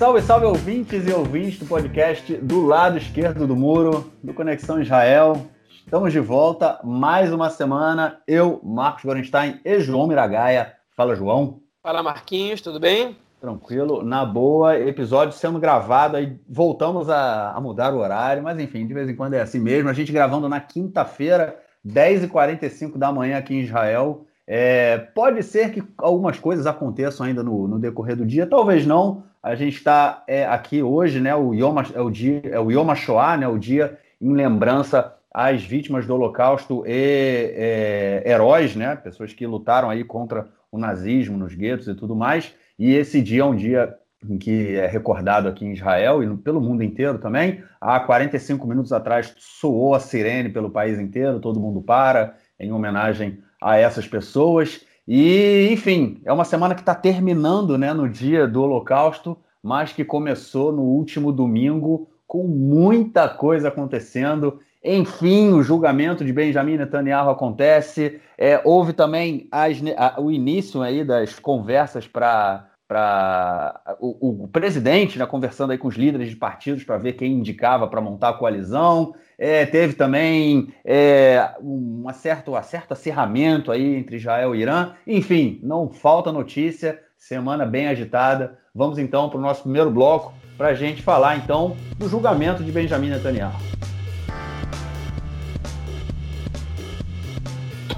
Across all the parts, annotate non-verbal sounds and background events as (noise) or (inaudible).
Salve, salve ouvintes e ouvintes do podcast do lado esquerdo do muro, do Conexão Israel. Estamos de volta, mais uma semana. Eu, Marcos Gorenstein e João Miragaia. Fala, João. Fala, Marquinhos, tudo bem? Tranquilo, na boa. Episódio sendo gravado, aí voltamos a, a mudar o horário, mas enfim, de vez em quando é assim mesmo. A gente gravando na quinta-feira, 10h45 da manhã aqui em Israel. É, pode ser que algumas coisas aconteçam ainda no, no decorrer do dia, talvez não. A gente está é, aqui hoje, né? O Yom, é o dia, é o Yom HaShoah, né? O dia em lembrança às vítimas do Holocausto e é, heróis, né? Pessoas que lutaram aí contra o nazismo nos guetos e tudo mais. E esse dia é um dia em que é recordado aqui em Israel e pelo mundo inteiro também. Há 45 minutos atrás soou a sirene pelo país inteiro, todo mundo para em homenagem a essas pessoas. E, enfim, é uma semana que está terminando né, no dia do Holocausto, mas que começou no último domingo com muita coisa acontecendo. Enfim, o julgamento de Benjamin Netanyahu acontece. É, houve também as, a, o início aí das conversas para para o, o, presidente, né, conversando aí com os líderes de partidos para ver quem indicava para montar a coalizão. É, teve também é, um certo, um certo acirramento aí entre Israel e Irã. Enfim, não falta notícia. Semana bem agitada. Vamos então para o nosso primeiro bloco para a gente falar então do julgamento de Benjamin Netanyahu.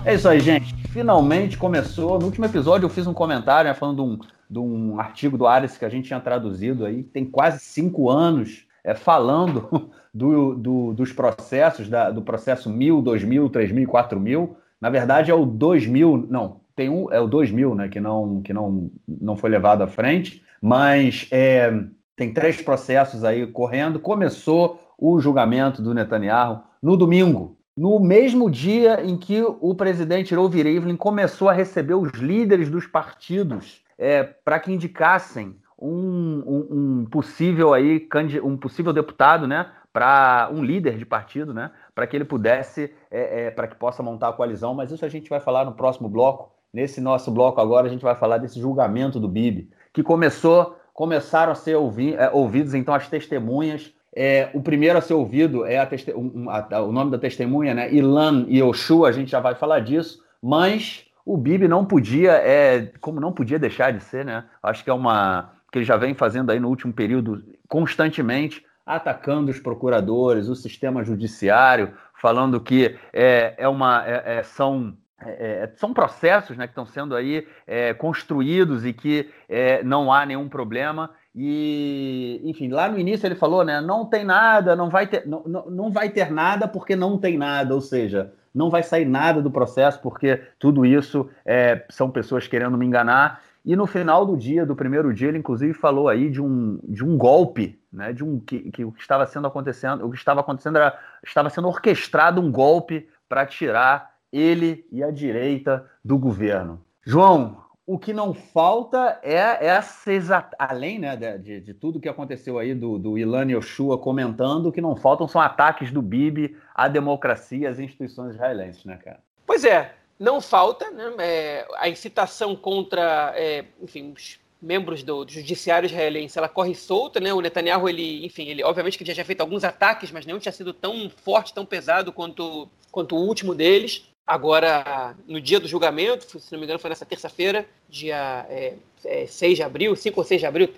É isso aí, gente. Finalmente começou. No último episódio eu fiz um comentário né, falando de um, de um artigo do Ares que a gente tinha traduzido aí, tem quase cinco anos, é, falando (laughs) do, do, dos processos, da, do processo 1000, 2000, 3000, 4000. Na verdade é o 2000, não, tem um, é o 2000, né, que não, que não, não foi levado à frente, mas é, tem três processos aí correndo. Começou o julgamento do Netanyahu no domingo, no mesmo dia em que o presidente Rovir Rivlin começou a receber os líderes dos partidos é, para que indicassem um, um, um, possível aí um possível deputado, né, para um líder de partido, né, para que ele pudesse, é, é, para que possa montar a coalizão. Mas isso a gente vai falar no próximo bloco. Nesse nosso bloco agora a gente vai falar desse julgamento do Bibi, que começou, começaram a ser ouvi, é, ouvidos então as testemunhas. É, o primeiro a ser ouvido é a, um, a, o nome da testemunha, né, Ilan Yoshua, a gente já vai falar disso, mas o Bibi não podia, é, como não podia deixar de ser, né? Acho que é uma que ele já vem fazendo aí no último período constantemente, atacando os procuradores, o sistema judiciário, falando que é, é uma, é, é são é, é, são processos né, que estão sendo aí é, construídos e que é, não há nenhum problema. E, enfim, lá no início ele falou, né? Não tem nada, não vai ter, não, não, não vai ter nada porque não tem nada, ou seja, não vai sair nada do processo, porque tudo isso é, são pessoas querendo me enganar. E no final do dia, do primeiro dia, ele inclusive falou aí de um, de um golpe, né? De um que, que o que estava sendo acontecendo, o que estava acontecendo era estava sendo orquestrado um golpe para tirar ele e a direita do governo. João, o que não falta é essa. Além né, de, de, tudo que aconteceu aí do, do Ilan Yoshua comentando, o que não faltam são ataques do Bibi à democracia e às instituições israelenses, né, cara? Pois é, não falta né, é, a incitação contra, é, enfim, os membros do, judiciário israelense, ela corre solta, né? O Netanyahu, ele, enfim, ele obviamente que já tinha feito alguns ataques, mas nenhum tinha sido tão forte, tão pesado quanto, quanto o último deles. Agora, no dia do julgamento, se não me engano, foi nessa terça-feira, dia é, é, 6 de abril, 5 ou 6 de abril,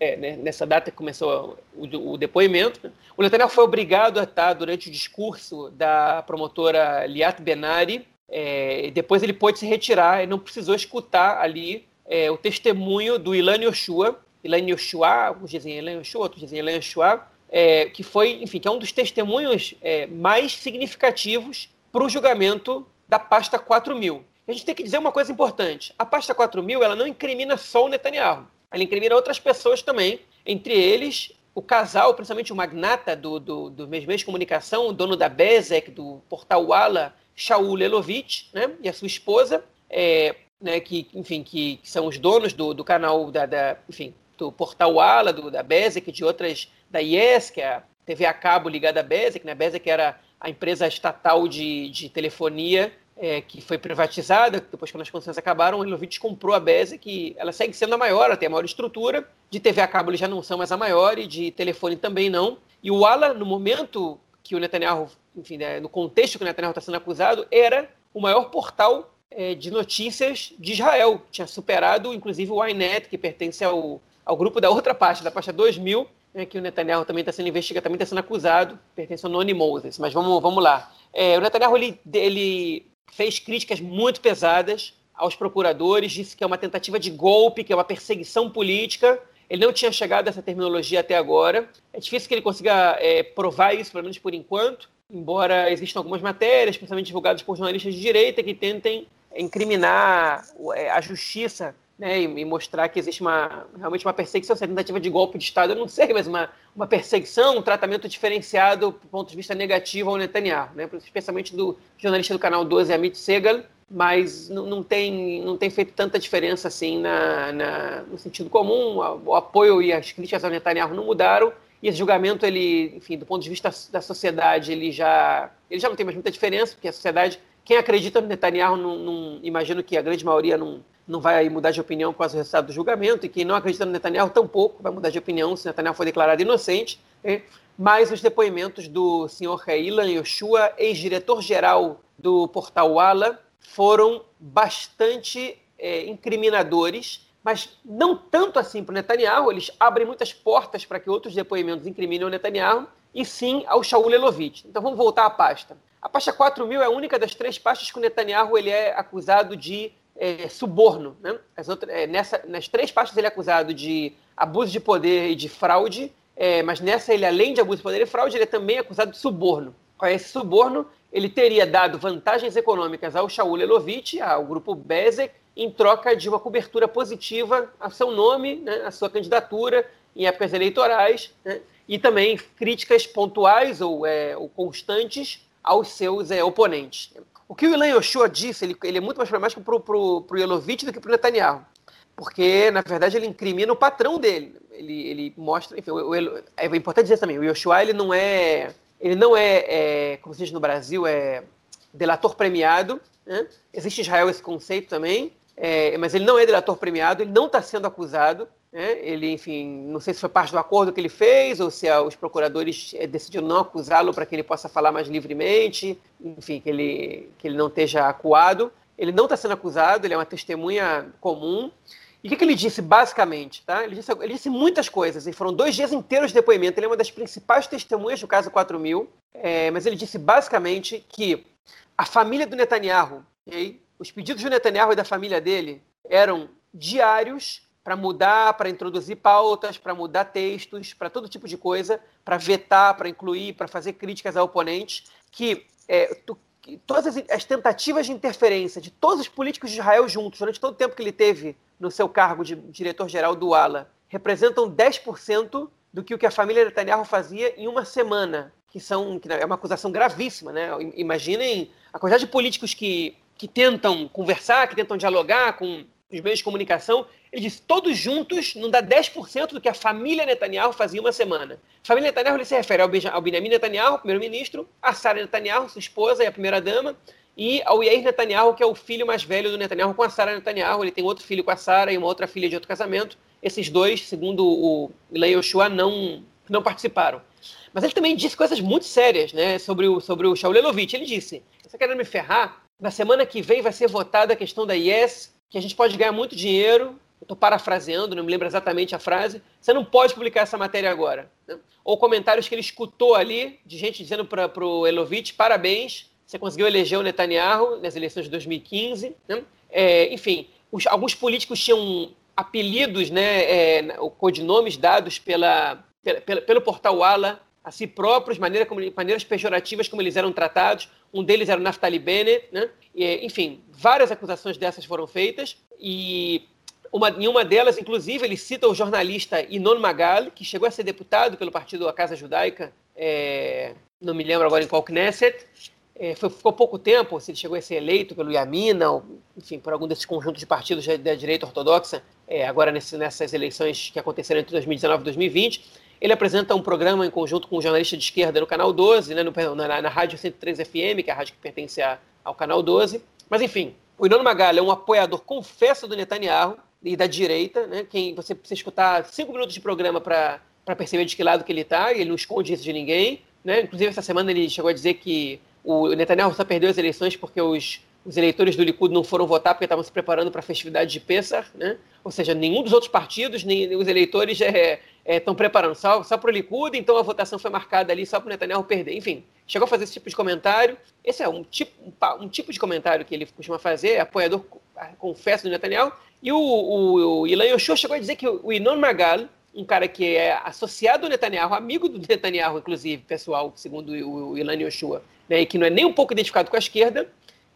é, né, nessa data que começou o, o depoimento. O Netanyahu foi obrigado a estar durante o discurso da promotora Liat Benari. É, depois ele pôde se retirar e não precisou escutar ali é, o testemunho do Ilan Yoshua, Ilan Yoshua, alguns dizem Ilan Yoshua, outros dizem Ilan Yoshua, é, que foi, enfim, que é um dos testemunhos mais significativos para o julgamento da pasta 4000. A gente tem que dizer uma coisa importante. A pasta 4000 ela não incrimina só o Netanyahu. Ela incrimina outras pessoas também, entre eles o casal, principalmente o magnata do, do, do mês de comunicação, o dono da Bezek, do portal Wala, Shaul Lelovitch, né, e a sua esposa, é, né, que, enfim, que, que, são os donos do, do canal da, da, enfim, do portal Wala, do, da Bezek, de outras, da Yes, que é a TV a cabo ligada à Bezek, né, a Bezek era a empresa estatal de, de telefonia é, que foi privatizada, depois quando as concessões acabaram, o Ilovitch comprou a Basic, que ela segue sendo a maior, ela tem a maior estrutura, de TV a cabo eles já não são mais a maior, e de telefone também não. E o Ala, no momento que o Netanyahu, enfim, né, no contexto que Netanyahu está sendo acusado, era o maior portal é, de notícias de Israel. Tinha superado, inclusive, o Ynet, que pertence ao, ao grupo da outra parte, da pasta 2000, né, que o Netanyahu também está sendo investigado, também está sendo acusado, pertence ao Noni Moses. Mas vamos, vamos lá. É, o Netanyahu ele, ele fez críticas muito pesadas aos procuradores, disse que é uma tentativa de golpe, que é uma perseguição política. Ele não tinha chegado a essa terminologia até agora. É difícil que ele consiga é, provar isso, pelo menos por enquanto, embora existam algumas matérias, principalmente divulgadas por jornalistas de direita, que tentem incriminar é, a justiça né, e, mostrar que existe uma, realmente uma perseguição, essa tentativa de golpe de Estado, eu não sei, mas uma, uma perseguição, um tratamento diferenciado do ponto de vista negativo ao Netanyahu, né, especialmente do jornalista do canal 12, Amit Segal, mas não, não, tem, não tem feito tanta diferença assim na, na, no sentido comum, o apoio e as críticas ao Netanyahu não mudaram, e esse julgamento, ele, enfim, do ponto de vista da sociedade, ele já, ele já não tem mais muita diferença, porque a sociedade, quem acredita no Netanyahu, não, não imagino que a grande maioria não, não vai mudar de opinião com o resultado do julgamento, e quem não acredita no Netanyahu tampouco vai mudar de opinião se Netanyahu for declarado inocente. Né? Mas os depoimentos do senhor Ilan Yoshua, ex-diretor-geral do portal Wala, foram bastante é, incriminadores, mas não tanto assim para o Netanyahu, eles abrem muitas portas para que outros depoimentos incriminem o Netanyahu, e sim ao Shaul Elovitch. Então vamos voltar à pasta. A pasta 4000 é a única das três pastas que o Netanyahu ele é acusado de é, suborno. Né? As outras, é, nessa, nas três partes ele é acusado de abuso de poder e de fraude, é, mas nessa ele, além de abuso de poder e fraude, ele é também acusado de suborno. Com esse suborno, ele teria dado vantagens econômicas ao Shaul Elovitch, ao grupo Bezek, em troca de uma cobertura positiva a seu nome, né, a sua candidatura em épocas eleitorais, né, e também críticas pontuais ou, é, ou constantes aos seus é, oponentes. O que o Ilan Yoshua disse, ele, ele é muito mais problemático para o Yelovitch do que para o Netanyahu. Porque, na verdade, ele incrimina o patrão dele. Ele, ele mostra. Enfim, o, o, é importante dizer também: o Yoshua ele não é. Ele não é, é como se diz no Brasil, é delator premiado. Né? Existe em Israel esse conceito também. É, mas ele não é delator premiado, ele não está sendo acusado. Né? Ele, enfim, não sei se foi parte do acordo que ele fez ou se os procuradores é, decidiram não acusá-lo para que ele possa falar mais livremente, enfim, que ele, que ele não esteja acuado. Ele não está sendo acusado, ele é uma testemunha comum. E o que, que, ele disse, basicamente? Tá? Ele, disse, ele disse muitas coisas, e foram dois dias inteiros de depoimento. Ele é uma das principais testemunhas do caso 4000, é, mas ele disse basicamente que a família do Netanyahu, okay, os pedidos do Netanyahu e da família dele eram diários para mudar, para introduzir pautas, para mudar textos, para todo tipo de coisa, para vetar, para incluir, para fazer críticas a oponentes, que, é, tu, todas as, as, tentativas de interferência de todos os políticos de Israel juntos, durante todo o tempo que ele teve no seu cargo de diretor-geral do ALA, representam 10% do que o que a família Netanyahu fazia em uma semana, que são que é uma acusação gravíssima, né? Imaginem a quantidade de políticos que, que tentam conversar, que tentam dialogar com os meios de comunicação, ele disse, todos juntos não dá 10% do que a família Netanyahu fazia uma semana. Família Netanyahu ele se refere ao, ao Benjamin Netanyahu, primeiro-ministro, a Sarah Netanyahu, sua esposa e a primeira-dama, e ao Yair Netanyahu, que é o filho mais velho do Netanyahu com a Sarah Netanyahu. Ele tem outro filho com a Sarah e uma outra filha de outro casamento. Esses dois, segundo o Ilan Yoshua, não, não participaram. Mas ele também disse coisas muito sérias né, sobre o, sobre o Shaul. Ele disse, você querendo me ferrar? Na semana que vem vai ser votada a questão da IES, que a gente pode ganhar muito dinheiro. Estou parafraseando, não me lembro exatamente a frase. Você não pode publicar essa matéria agora. Né? Ou comentários que ele escutou ali, de gente dizendo para o Elovitch: parabéns, você conseguiu eleger o Netanyahu nas eleições de 2015. Né? É, enfim, os, alguns políticos tinham apelidos, né, é, codinomes dados pela, pela, pelo portal Ala a si próprios, maneira como, maneiras pejorativas como eles eram tratados. Um deles era o Naftali Bennett, né? E, enfim, várias acusações dessas foram feitas e uma, em uma delas, inclusive, ele cita o jornalista Inon Magal, que chegou a ser deputado pelo partido da Casa Judaica, é, não me lembro agora em qual Knesset, é, foi, ficou pouco tempo, se ele chegou a ser eleito pelo Yamina, ou, enfim, por algum desses conjuntos de partidos da direita ortodoxa, é, agora nesse, nessas eleições que aconteceram entre 2019 e 2020. Ele apresenta um programa em conjunto com um jornalista de esquerda no canal 12, né, no, na, na Rádio 103 FM, que é a rádio que pertence à, ao Canal 12. Mas, enfim, o Inon Magalha é um apoiador confesso do Netanyahu e da direita, né? Quem você precisa escutar cinco minutos de programa para perceber de que lado que ele está, e ele não esconde isso de ninguém. Né? Inclusive, essa semana ele chegou a dizer que o Netanyahu só perdeu as eleições porque os, os eleitores do Likud não foram votar porque estavam se preparando para a festividade de Pessah, né? Ou seja, nenhum dos outros partidos, nem os eleitores estão é, é, preparando só, só para o Likud, então a votação foi marcada ali só para o Netanyahu perder. Enfim, chegou a fazer esse tipo de comentário. Esse é um tipo, um, um tipo de comentário que ele costuma fazer, é apoiador, confesso, do Netanyahu. E o, o, o Ilan Yoshua chegou a dizer que o Inon Magal, um cara que é associado ao Netanyahu, amigo do Netanyahu, inclusive, pessoal, segundo o, Ilan Yoshua, né, e que não é nem um pouco identificado com a esquerda,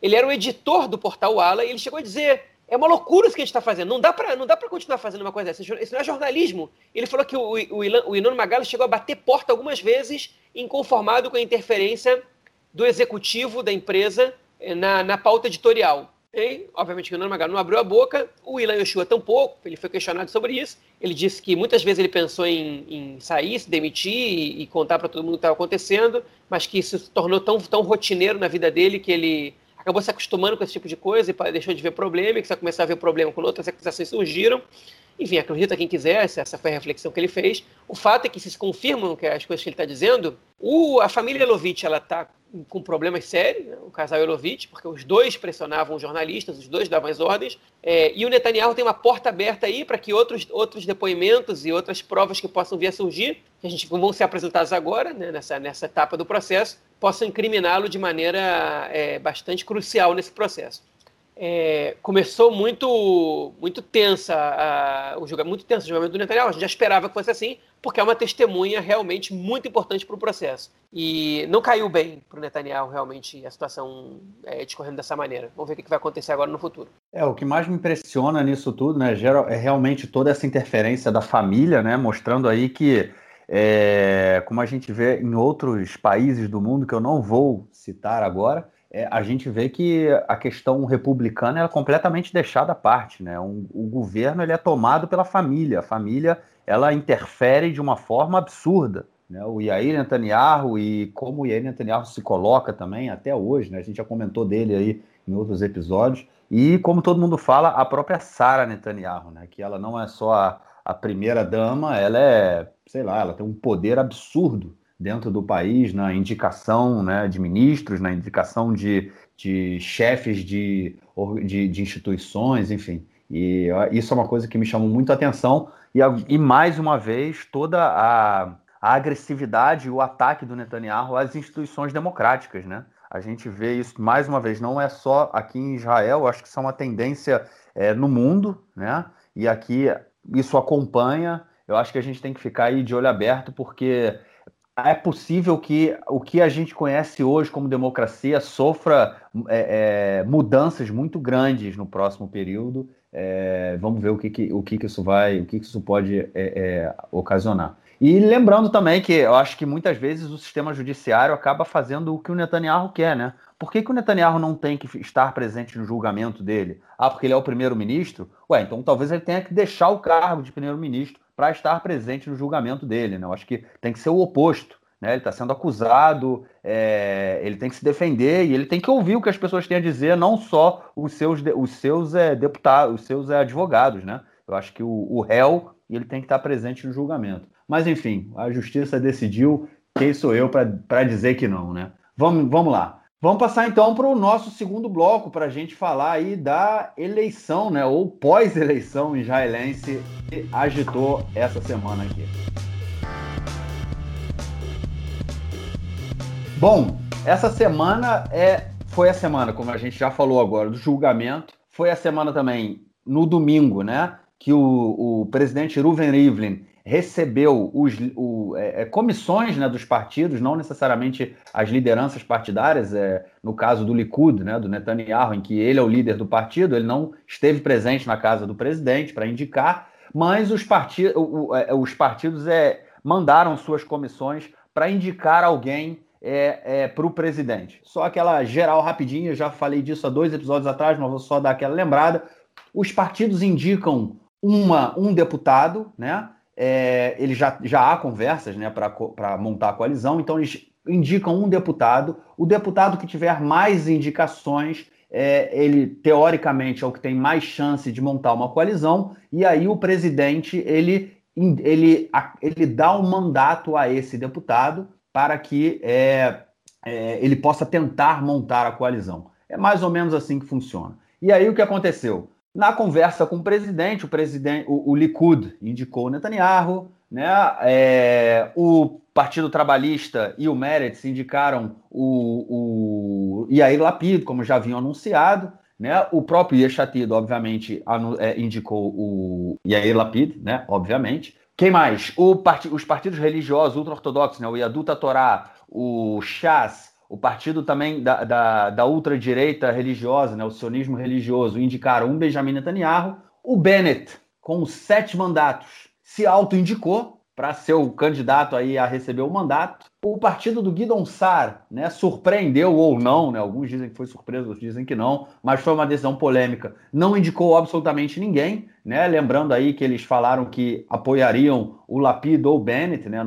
ele era o editor do portal Ala, e ele chegou a dizer é uma loucura isso que a gente está fazendo. Não dá para continuar fazendo uma coisa dessa. Isso não é jornalismo. Ele falou que o, o, Ilan, Magalhães chegou a bater porta algumas vezes, inconformado com a interferência do executivo da empresa eh, na, na pauta editorial. E, obviamente, o Inon Magalhães não abriu a boca. O Ilan Yoshua tampouco. Ele foi questionado sobre isso. Ele disse que muitas vezes ele pensou em, em sair, se demitir e, e contar para todo mundo o que estava acontecendo, mas que isso se tornou tão, tão rotineiro na vida dele que ele acabou se acostumando com esse tipo de coisa e deixou de ver problema, e que você começar a ver problema quando outras acusações surgiram. Enfim, acredita quem quiser, essa foi a reflexão que ele fez. O fato é que se confirmam que as coisas que ele está dizendo, o, a família Elovitch está com problemas sérios, né? o casal Elovitch, porque os dois pressionavam os jornalistas, os dois davam as ordens, é, e o Netanyahu tem uma porta aberta aí para que outros, outros depoimentos e outras provas que possam vir a surgir, que a gente vão ser apresentados agora, né, nessa, nessa etapa do processo, possam incriminá-lo de maneira é, bastante crucial nesse processo. É, começou muito muito tensa a, o julgamento, muito tenso o julgamento do Netanyahu. A gente já esperava que fosse assim, porque é uma testemunha realmente muito importante para o processo. E não caiu bem para o Netanyahu realmente a situação é, discorrendo dessa maneira. Vamos ver o que vai acontecer agora no futuro. É, o que mais me impressiona nisso tudo, né, é realmente toda essa interferência da família, né, mostrando aí que é, como a gente vê em outros países do mundo, que eu não vou citar agora, é, a gente vê que a questão republicana é completamente deixada à parte. Né? Um, o governo ele é tomado pela família. A família ela interfere de uma forma absurda. Né? O Yair Netanyahu e como o Yair Netanyahu se coloca também até hoje, né? a gente já comentou dele aí em outros episódios. E como todo mundo fala, a própria Sara Netanyahu, né? que ela não é só a, a primeira dama, ela é sei lá, ela tem um poder absurdo dentro do país na indicação né, de ministros, na indicação de, de chefes de, de, de instituições, enfim. E isso é uma coisa que me chamou muito a atenção. E, e mais uma vez, toda a, a agressividade e o ataque do Netanyahu às instituições democráticas, né? A gente vê isso mais uma vez, não é só aqui em Israel, acho que isso é uma tendência é, no mundo, né? E aqui isso acompanha eu acho que a gente tem que ficar aí de olho aberto, porque é possível que o que a gente conhece hoje como democracia sofra é, é, mudanças muito grandes no próximo período. É, vamos ver o que, que, o que, que isso vai, o que, que isso pode é, é, ocasionar. E lembrando também que eu acho que muitas vezes o sistema judiciário acaba fazendo o que o Netanyahu quer, né? Por que, que o Netanyahu não tem que estar presente no julgamento dele? Ah, porque ele é o primeiro-ministro? Ué, então talvez ele tenha que deixar o cargo de primeiro-ministro para estar presente no julgamento dele. Né? Eu acho que tem que ser o oposto. Né? Ele está sendo acusado, é, ele tem que se defender e ele tem que ouvir o que as pessoas têm a dizer, não só os seus, os seus é, deputados, os seus é, advogados. Né? Eu acho que o, o réu ele tem que estar presente no julgamento. Mas, enfim, a justiça decidiu, quem sou eu para dizer que não, né? Vamos, vamos lá. Vamos passar então para o nosso segundo bloco para a gente falar aí da eleição, né? Ou pós-eleição israelense que agitou essa semana aqui. Bom, essa semana é foi a semana, como a gente já falou agora, do julgamento. Foi a semana também no domingo, né? Que o, o presidente Ruven Rivlin recebeu os, o, é, é, comissões né, dos partidos, não necessariamente as lideranças partidárias, é, no caso do Likud, né, do Netanyahu, em que ele é o líder do partido, ele não esteve presente na casa do presidente para indicar, mas os, parti o, é, os partidos é, mandaram suas comissões para indicar alguém é, é, para o presidente. Só aquela geral rapidinho, eu já falei disso há dois episódios atrás, mas vou só dar aquela lembrada. Os partidos indicam uma, um deputado, né? é, ele já, já há conversas né, para montar a coalizão, então eles indicam um deputado. O deputado que tiver mais indicações, é, ele teoricamente é o que tem mais chance de montar uma coalizão. E aí o presidente ele, ele, ele dá um mandato a esse deputado para que é, é, ele possa tentar montar a coalizão. É mais ou menos assim que funciona. E aí o que aconteceu? Na conversa com o presidente, o presidente, o, o Likud indicou o Netanyahu, né? É, o Partido Trabalhista e o Meretz indicaram o, o Yair Lapid, como já haviam anunciado. Né? O próprio Yeshatid, obviamente, é, indicou o Yair Lapid, né? obviamente. Quem mais? Part... Os partidos religiosos ultra-ortodoxos, né? o Yaduta Torá, o Shas, o partido também da, da, da ultradireita religiosa, né? o sionismo religioso, indicaram um Benjamin Netanyahu. O Bennett, com sete mandatos, se auto-indicou para ser o candidato aí a receber o mandato. O partido do Guidon Sar, né, surpreendeu ou não, né, alguns dizem que foi surpresa, outros dizem que não, mas foi uma decisão polêmica. Não indicou absolutamente ninguém, né, lembrando aí que eles falaram que apoiariam o Lapid ou o Bennett, né,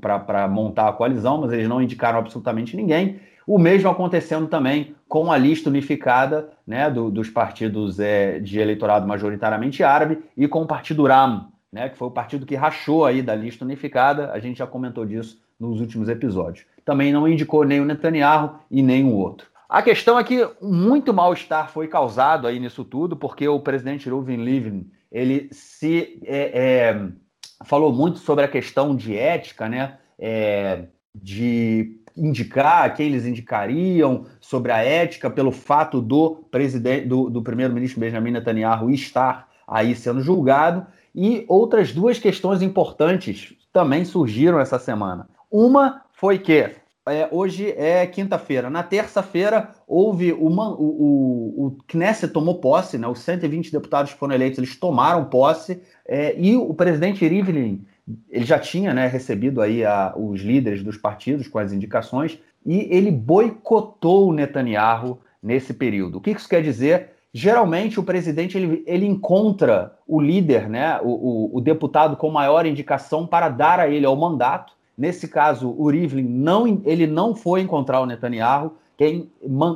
para montar a coalizão, mas eles não indicaram absolutamente ninguém. O mesmo acontecendo também com a lista unificada né, do, dos partidos é, de eleitorado majoritariamente árabe e com o partido RAM, né, que foi o partido que rachou aí da lista unificada, a gente já comentou disso nos últimos episódios. Também não indicou nem o Netanyahu e nem o outro. A questão é que muito mal-estar foi causado aí nisso tudo, porque o presidente Reuven Livin, ele se é, é, falou muito sobre a questão de ética, né, é, de indicar quem eles indicariam sobre a ética pelo fato do presidente do, do primeiro-ministro Benjamin Netanyahu estar aí sendo julgado e outras duas questões importantes também surgiram essa semana. Uma foi que é, hoje é quinta-feira. Na terça-feira, houve uma, o, o, o Knesset tomou posse, né? os 120 deputados que foram eleitos, eles tomaram posse, é, e o presidente Rivlin, ele já tinha né, recebido aí a, os líderes dos partidos com as indicações, e ele boicotou o Netanyahu nesse período. O que isso quer dizer? geralmente o presidente ele, ele encontra o líder, né, o, o, o, deputado com maior indicação para dar a ele o mandato. Nesse caso, o Rivlin não, ele não foi encontrar o Netanyahu. Quem,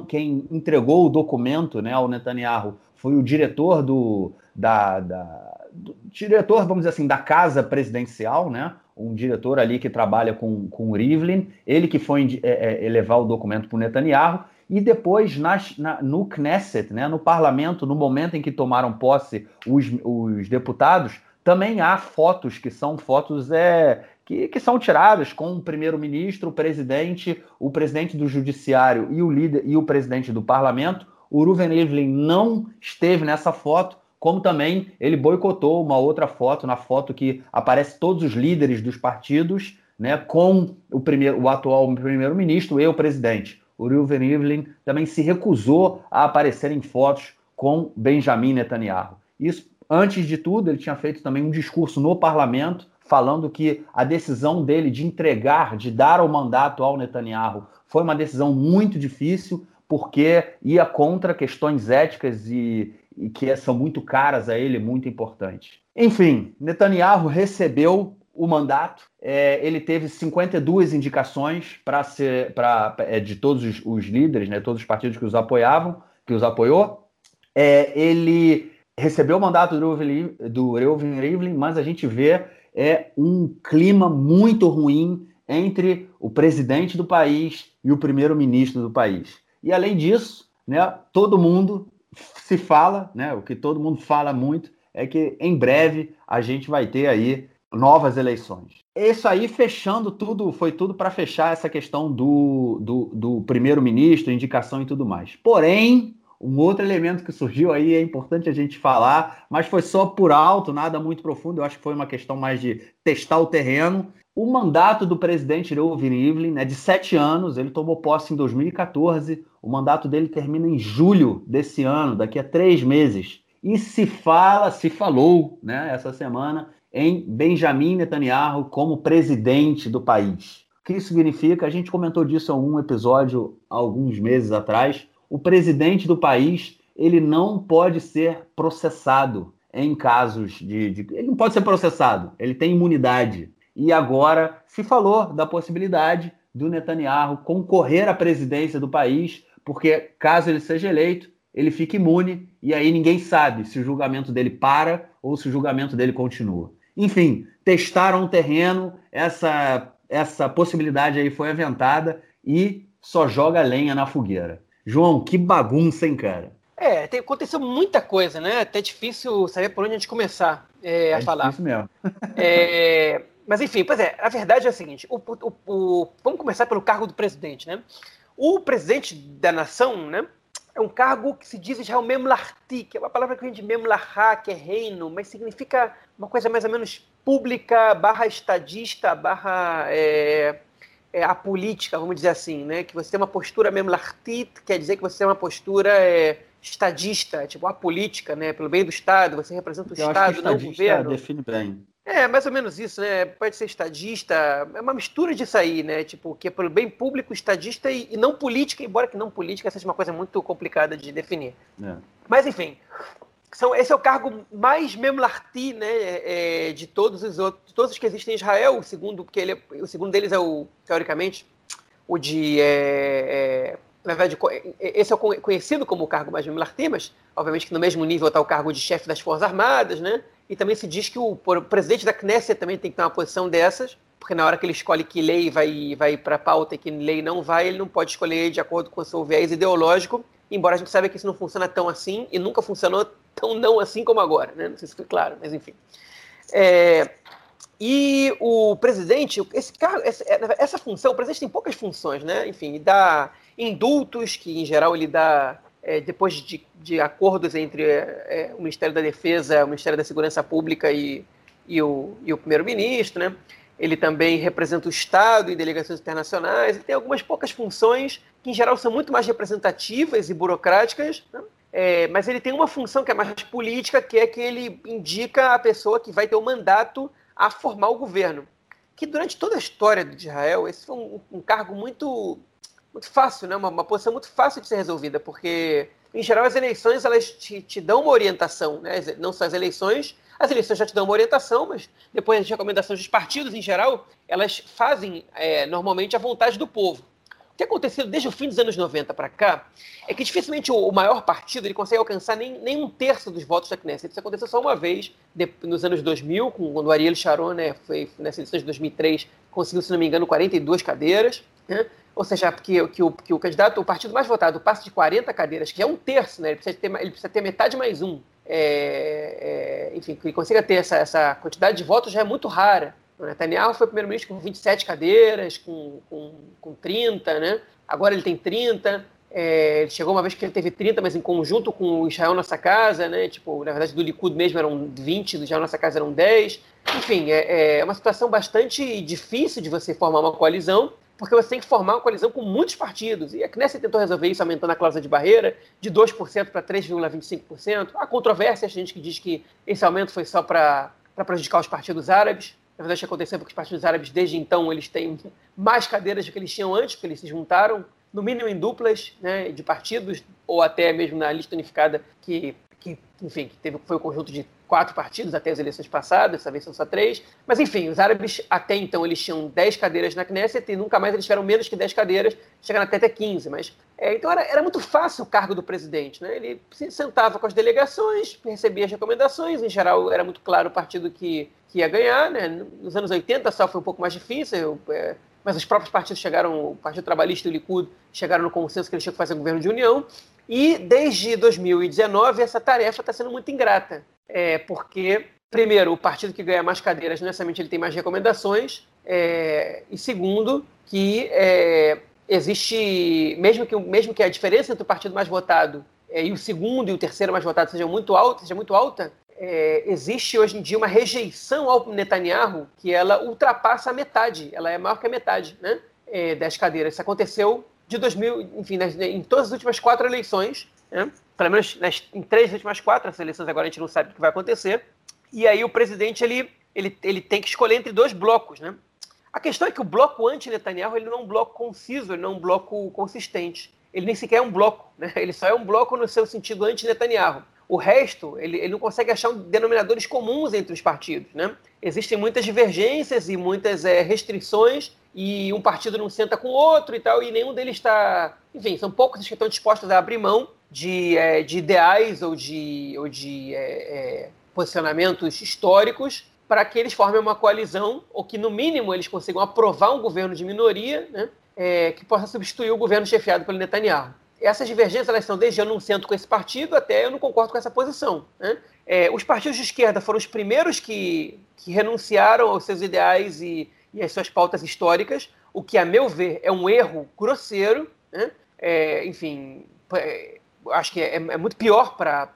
quem entregou o documento né, ao Netanyahu foi o diretor do, da, da do, diretor, vamos dizer assim, da casa presidencial, né? Um diretor ali que trabalha com, com o Rivlin, ele que foi é, é, levar o documento para o Netanyahu, e depois nas, na, no Knesset, né, no parlamento, no momento em que tomaram posse os, os deputados, também há fotos que são fotos é, que, que são tiradas com o primeiro-ministro, o presidente, o presidente do judiciário e o líder e o presidente do parlamento. O Ruven Rivlin não esteve nessa foto, como também ele boicotou uma outra foto, na foto que aparece todos os líderes dos partidos, né, com o, primeiro, o atual primeiro-ministro e o presidente o Reuven Rivlin também se recusou a aparecer em fotos com Benjamin Netanyahu. Isso, antes de tudo, ele tinha feito também um discurso no parlamento falando que a decisão dele de entregar, de dar o mandato ao Netanyahu, foi uma decisão muito difícil, porque ia contra questões éticas e, e que são muito caras a ele, muito importantes. Enfim, Netanyahu recebeu o mandato. É, ele teve 52 indicações para ser pra, é, de todos os, os, líderes, né, todos os partidos que os apoiavam, que os apoiou. É, ele recebeu o mandato do Reuven Rivlin, mas a gente vê é um clima muito ruim entre o presidente do país e o primeiro-ministro do país. E além disso, né, todo mundo se fala, né, o que todo mundo fala muito é que em breve a gente vai ter aí novas eleições. Isso aí fechando tudo, foi tudo para fechar essa questão do, do, do primeiro-ministro, indicação e tudo mais. Porém, um outro elemento que surgiu aí é importante a gente falar, mas foi só por alto, nada muito profundo. Eu acho que foi uma questão mais de testar o terreno. O mandato do presidente Reuven Rivlin é de sete anos, ele tomou posse em 2014. O mandato dele termina em julho desse ano, daqui a três meses. E se fala, se falou, né, essa semana, em Benjamin Netanyahu como presidente do país. O que isso significa? A gente comentou disso em algum episódio alguns meses atrás. O presidente do país ele não pode ser processado em casos de, de, Ele não pode ser processado, ele tem imunidade. E agora se falou da possibilidade do Netanyahu concorrer à presidência do país, porque caso ele seja eleito, ele fica imune e aí ninguém sabe se o julgamento dele para ou se o julgamento dele continua. Enfim, testaram o terreno, essa, essa possibilidade aí foi aventada e só joga lenha na fogueira. João, que bagunça, hein, cara? É, tem, aconteceu muita coisa, né? Até difícil saber por onde a gente começar é, a é falar. Isso mesmo. (laughs) é, mas enfim, pois é, a verdade é a seguinte: o, o, o, vamos começar pelo cargo do presidente, né? O presidente da nação, né? É um cargo que se diz Israel Memlarti, que é uma palavra que vem de Memlará, que é reino, mas significa uma coisa mais ou menos pública, barra estadista, barra é, é, apolítica, vamos dizer assim, né? Que você tem uma postura Memlarti, quer dizer que você tem uma postura é, estadista, tipo apolítica, né? Pelo bem do Estado, você representa o Eu Estado, não o governo. define bem. É, mais ou menos isso, né? Pode ser estadista, é uma mistura disso aí, né? Tipo, que é pelo bem público, estadista e, e não política, embora que não política seja uma coisa muito complicada de definir. É. Mas, enfim, são, esse é o cargo mais memlarti, né, é, é, de todos os outros, de todos os que existem em Israel. O segundo, porque ele, o segundo deles é o, teoricamente, o de é, é na verdade, esse é conhecido como o cargo mais memlarti, mas obviamente que no mesmo nível está o cargo de chefe das Forças Armadas, né? E também se diz que o, o presidente da Knesset também tem que ter uma posição dessas, porque na hora que ele escolhe que lei vai, vai para a pauta e que lei não vai, ele não pode escolher de acordo com o seu viés ideológico, embora a gente saiba que isso não funciona tão assim e nunca funcionou tão não assim como agora, né? Não sei se foi claro, mas enfim. É, e o presidente, esse cargo, essa, essa, função, o presidente tem poucas funções, né? Enfim, dá indultos, que em geral ele dá é, depois de, de, acordos entre é, é, o Ministério da Defesa, o Ministério da Segurança Pública e, e o, o primeiro-ministro, né? Ele também representa o Estado em delegações internacionais. Ele tem algumas poucas funções que, em geral, são muito mais representativas e burocráticas. Né? É, mas ele tem uma função que é mais política, que é que ele indica a pessoa que vai ter o mandato a formar o governo. Que durante toda a história de Israel, esse foi um, um cargo muito muito fácil, né? Uma, uma, posição muito fácil de ser resolvida, porque, em geral, as eleições elas te, te dão uma orientação, né? Não só as eleições, as eleições já te dão uma orientação, mas depois as recomendações dos partidos, em geral, elas fazem é, normalmente a vontade do povo. Que aconteceu desde o fim dos anos 90 para cá é que dificilmente o, maior partido ele consegue alcançar nem, nem um terço dos votos da Knesset. Isso aconteceu só uma vez de, nos anos 2000, com, quando o Ariel Sharon, né, foi nessa eleição de 2003, conseguiu, se não me engano, 42 cadeiras. Né? ou seja, que, que, o, que o candidato, o partido mais votado, passa de 40 cadeiras, que é um terço, né? ele, precisa ter, ele precisa ter metade mais um. É, é, enfim, que consiga ter essa, essa quantidade de votos já é muito rara. O Netanyahu foi primeiro-ministro com 27 cadeiras, com, com, com 30, né? agora ele tem 30. É, chegou uma vez que ele teve 30, mas em conjunto com o Israel Nossa Casa, né? Tipo, na verdade, do Likud mesmo eram 20, do Israel Nossa Casa eram 10. Enfim, é, é uma situação bastante difícil de você formar uma coalizão porque você tem que formar uma coalizão com muitos partidos. E a Knesset tentou resolver isso aumentando a cláusula de barreira de 2% para 3,25%. Há controvérsia, a gente que diz que esse aumento foi só para prejudicar os partidos árabes. Na verdade, aconteceu porque os partidos árabes, desde então, eles têm mais cadeiras do que eles tinham antes, porque eles se juntaram, no mínimo em duplas né, de partidos, ou até mesmo na lista unificada, que, que enfim, que teve, foi o conjunto de quatro partidos até as eleições passadas, dessa vez são só três. Mas enfim, os árabes até então eles tinham 10 cadeiras na Knesset e nunca mais eles tiveram menos que 10 cadeiras, chegando até até 15. Mas, é, então era, era muito fácil o cargo do presidente. Né? Ele se sentava com as delegações, recebia as recomendações, em geral era muito claro o partido que, que ia ganhar. Né? Nos anos 80 só foi um pouco mais difícil, é, mas os próprios partidos chegaram, o Partido Trabalhista e o Likud chegaram no consenso que eles tinham que fazer um governo de união. E desde 2019 essa tarefa está sendo muito ingrata. É, porque, primeiro, o partido que ganha mais cadeiras, necessariamente ele tem mais recomendações, é, e segundo, que é, existe, mesmo que, mesmo que a diferença entre o partido mais votado é, e o segundo e o terceiro mais votado seja muito alta, seja muito alta é, existe hoje em dia uma rejeição ao Netanyahu que ela ultrapassa a metade, ela é maior que a metade né, é, das cadeiras. Isso aconteceu de 2000, enfim, nas, em todas as últimas quatro eleições, né? pelo menos nas, em três últimas quatro, as eleições agora a gente não sabe o que vai acontecer. E aí o presidente ele, ele, ele tem que escolher entre dois blocos, né? A questão é que o bloco anti-Netanyahu ele não é um bloco conciso, ele não é um bloco consistente. Ele nem sequer é um bloco, né? Ele só é um bloco no seu sentido anti-Netanyahu. O resto, ele, ele não consegue achar denominadores comuns entre os partidos. Né? Existem muitas divergências e muitas é, restrições, e um partido não senta com o outro e tal, e nenhum deles está. Enfim, são poucos que estão dispostos a abrir mão de, é, de ideais ou de, ou de é, posicionamentos históricos para que eles formem uma coalizão, ou que, no mínimo, eles consigam aprovar um governo de minoria né, que possa substituir o governo chefiado pelo Netanyahu. Essas divergências elas são desde eu não sento com esse partido até eu não concordo com essa posição. Né? É, os partidos de esquerda foram os primeiros que, que renunciaram aos seus ideais e, e às suas pautas históricas, o que, a meu ver, é um erro grosseiro. Né? É, enfim, é, acho que é, é muito pior para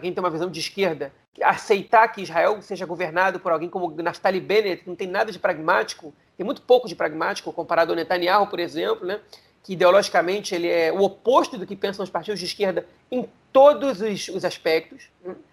quem tem uma visão de esquerda aceitar que Israel seja governado por alguém como Naftali Bennett, que não tem nada de pragmático, tem muito pouco de pragmático comparado ao Netanyahu, por exemplo, né? Que ideologicamente ele é o oposto do que pensam os partidos de esquerda em todos os, os aspectos.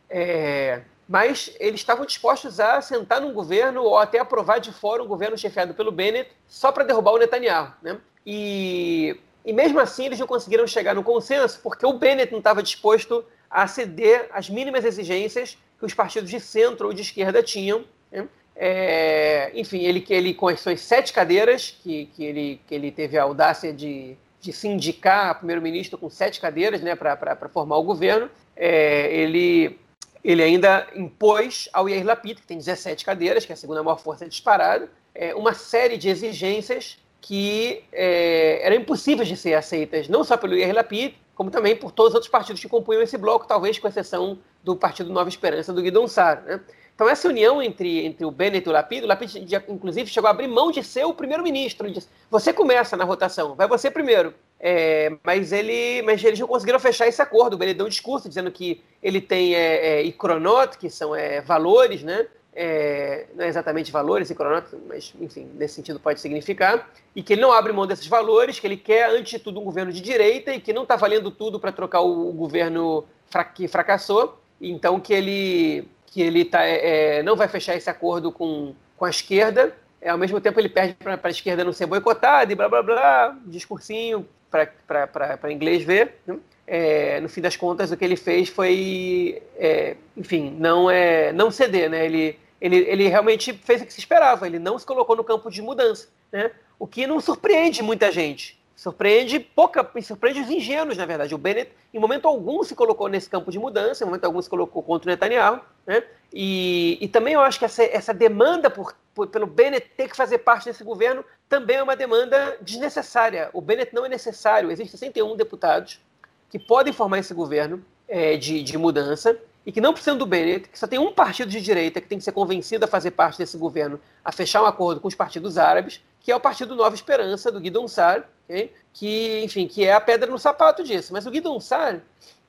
É, mas eles estavam dispostos a sentar num governo ou até aprovar de fora um governo chefiado pelo Bennett só para derrubar o Netanyahu. Né? E, e mesmo assim eles não conseguiram chegar no consenso porque o Bennett não estava disposto a ceder às mínimas exigências que os partidos de centro ou de esquerda tinham. Né? É, enfim, ele, ele com as suas sete cadeiras, que, que, ele, que ele teve a audácia de, de se indicar primeiro-ministro com sete cadeiras né, para formar o governo, é, ele, ele ainda impôs ao Yair Lapid, que tem 17 cadeiras, que é a segunda maior força disparada, é, uma série de exigências que é, eram impossíveis de ser aceitas, não só pelo Yair Lapid, como também por todos os outros partidos que compunham esse bloco, talvez com exceção do Partido Nova Esperança do Guidon Sar. Né? Então, essa união entre, entre o Bennett e o Lapid, o Lapid, inclusive, chegou a abrir mão de ser o primeiro-ministro. Você começa na rotação, vai você primeiro. É, mas, ele, mas eles não conseguiram fechar esse acordo. O Bennett deu um discurso dizendo que ele tem é, é, icronot, que são é, valores, né? É, não é exatamente valores, icronot, mas, enfim, nesse sentido pode significar, e que ele não abre mão desses valores, que ele quer, antes de tudo, um governo de direita e que não está valendo tudo para trocar o, o governo fra que fracassou. Então, que ele que ele tá, é, é, não vai fechar esse acordo com, com a esquerda, é, ao mesmo tempo ele perde para a esquerda não ser boicotada e blá blá blá, discursinho para inglês ver. Né? É, no fim das contas, o que ele fez foi, é, enfim, não, é, não ceder, né? Ele, ele, ele realmente fez o que se esperava, ele não se colocou no campo de mudança, né? O que não surpreende muita gente. Surpreende pouca, surpreende os ingênuos, na verdade. O Bennett, em momento algum, se colocou nesse campo de mudança, em momento algum se colocou contra o Netanyahu. Né? E, e também eu acho que essa, essa demanda por, por, pelo Bennett ter que fazer parte desse governo também é uma demanda desnecessária. O Bennett não é necessário. Existem 61 deputados que podem formar esse governo é, de, de mudança e que não precisam do Bennett, que só tem um partido de direita que tem que ser convencido a fazer parte desse governo, a fechar um acordo com os partidos árabes, que é o Partido Nova Esperança, do Guidon Sar, okay? que, enfim, que é a pedra no sapato disso. Mas o Guidon Sar,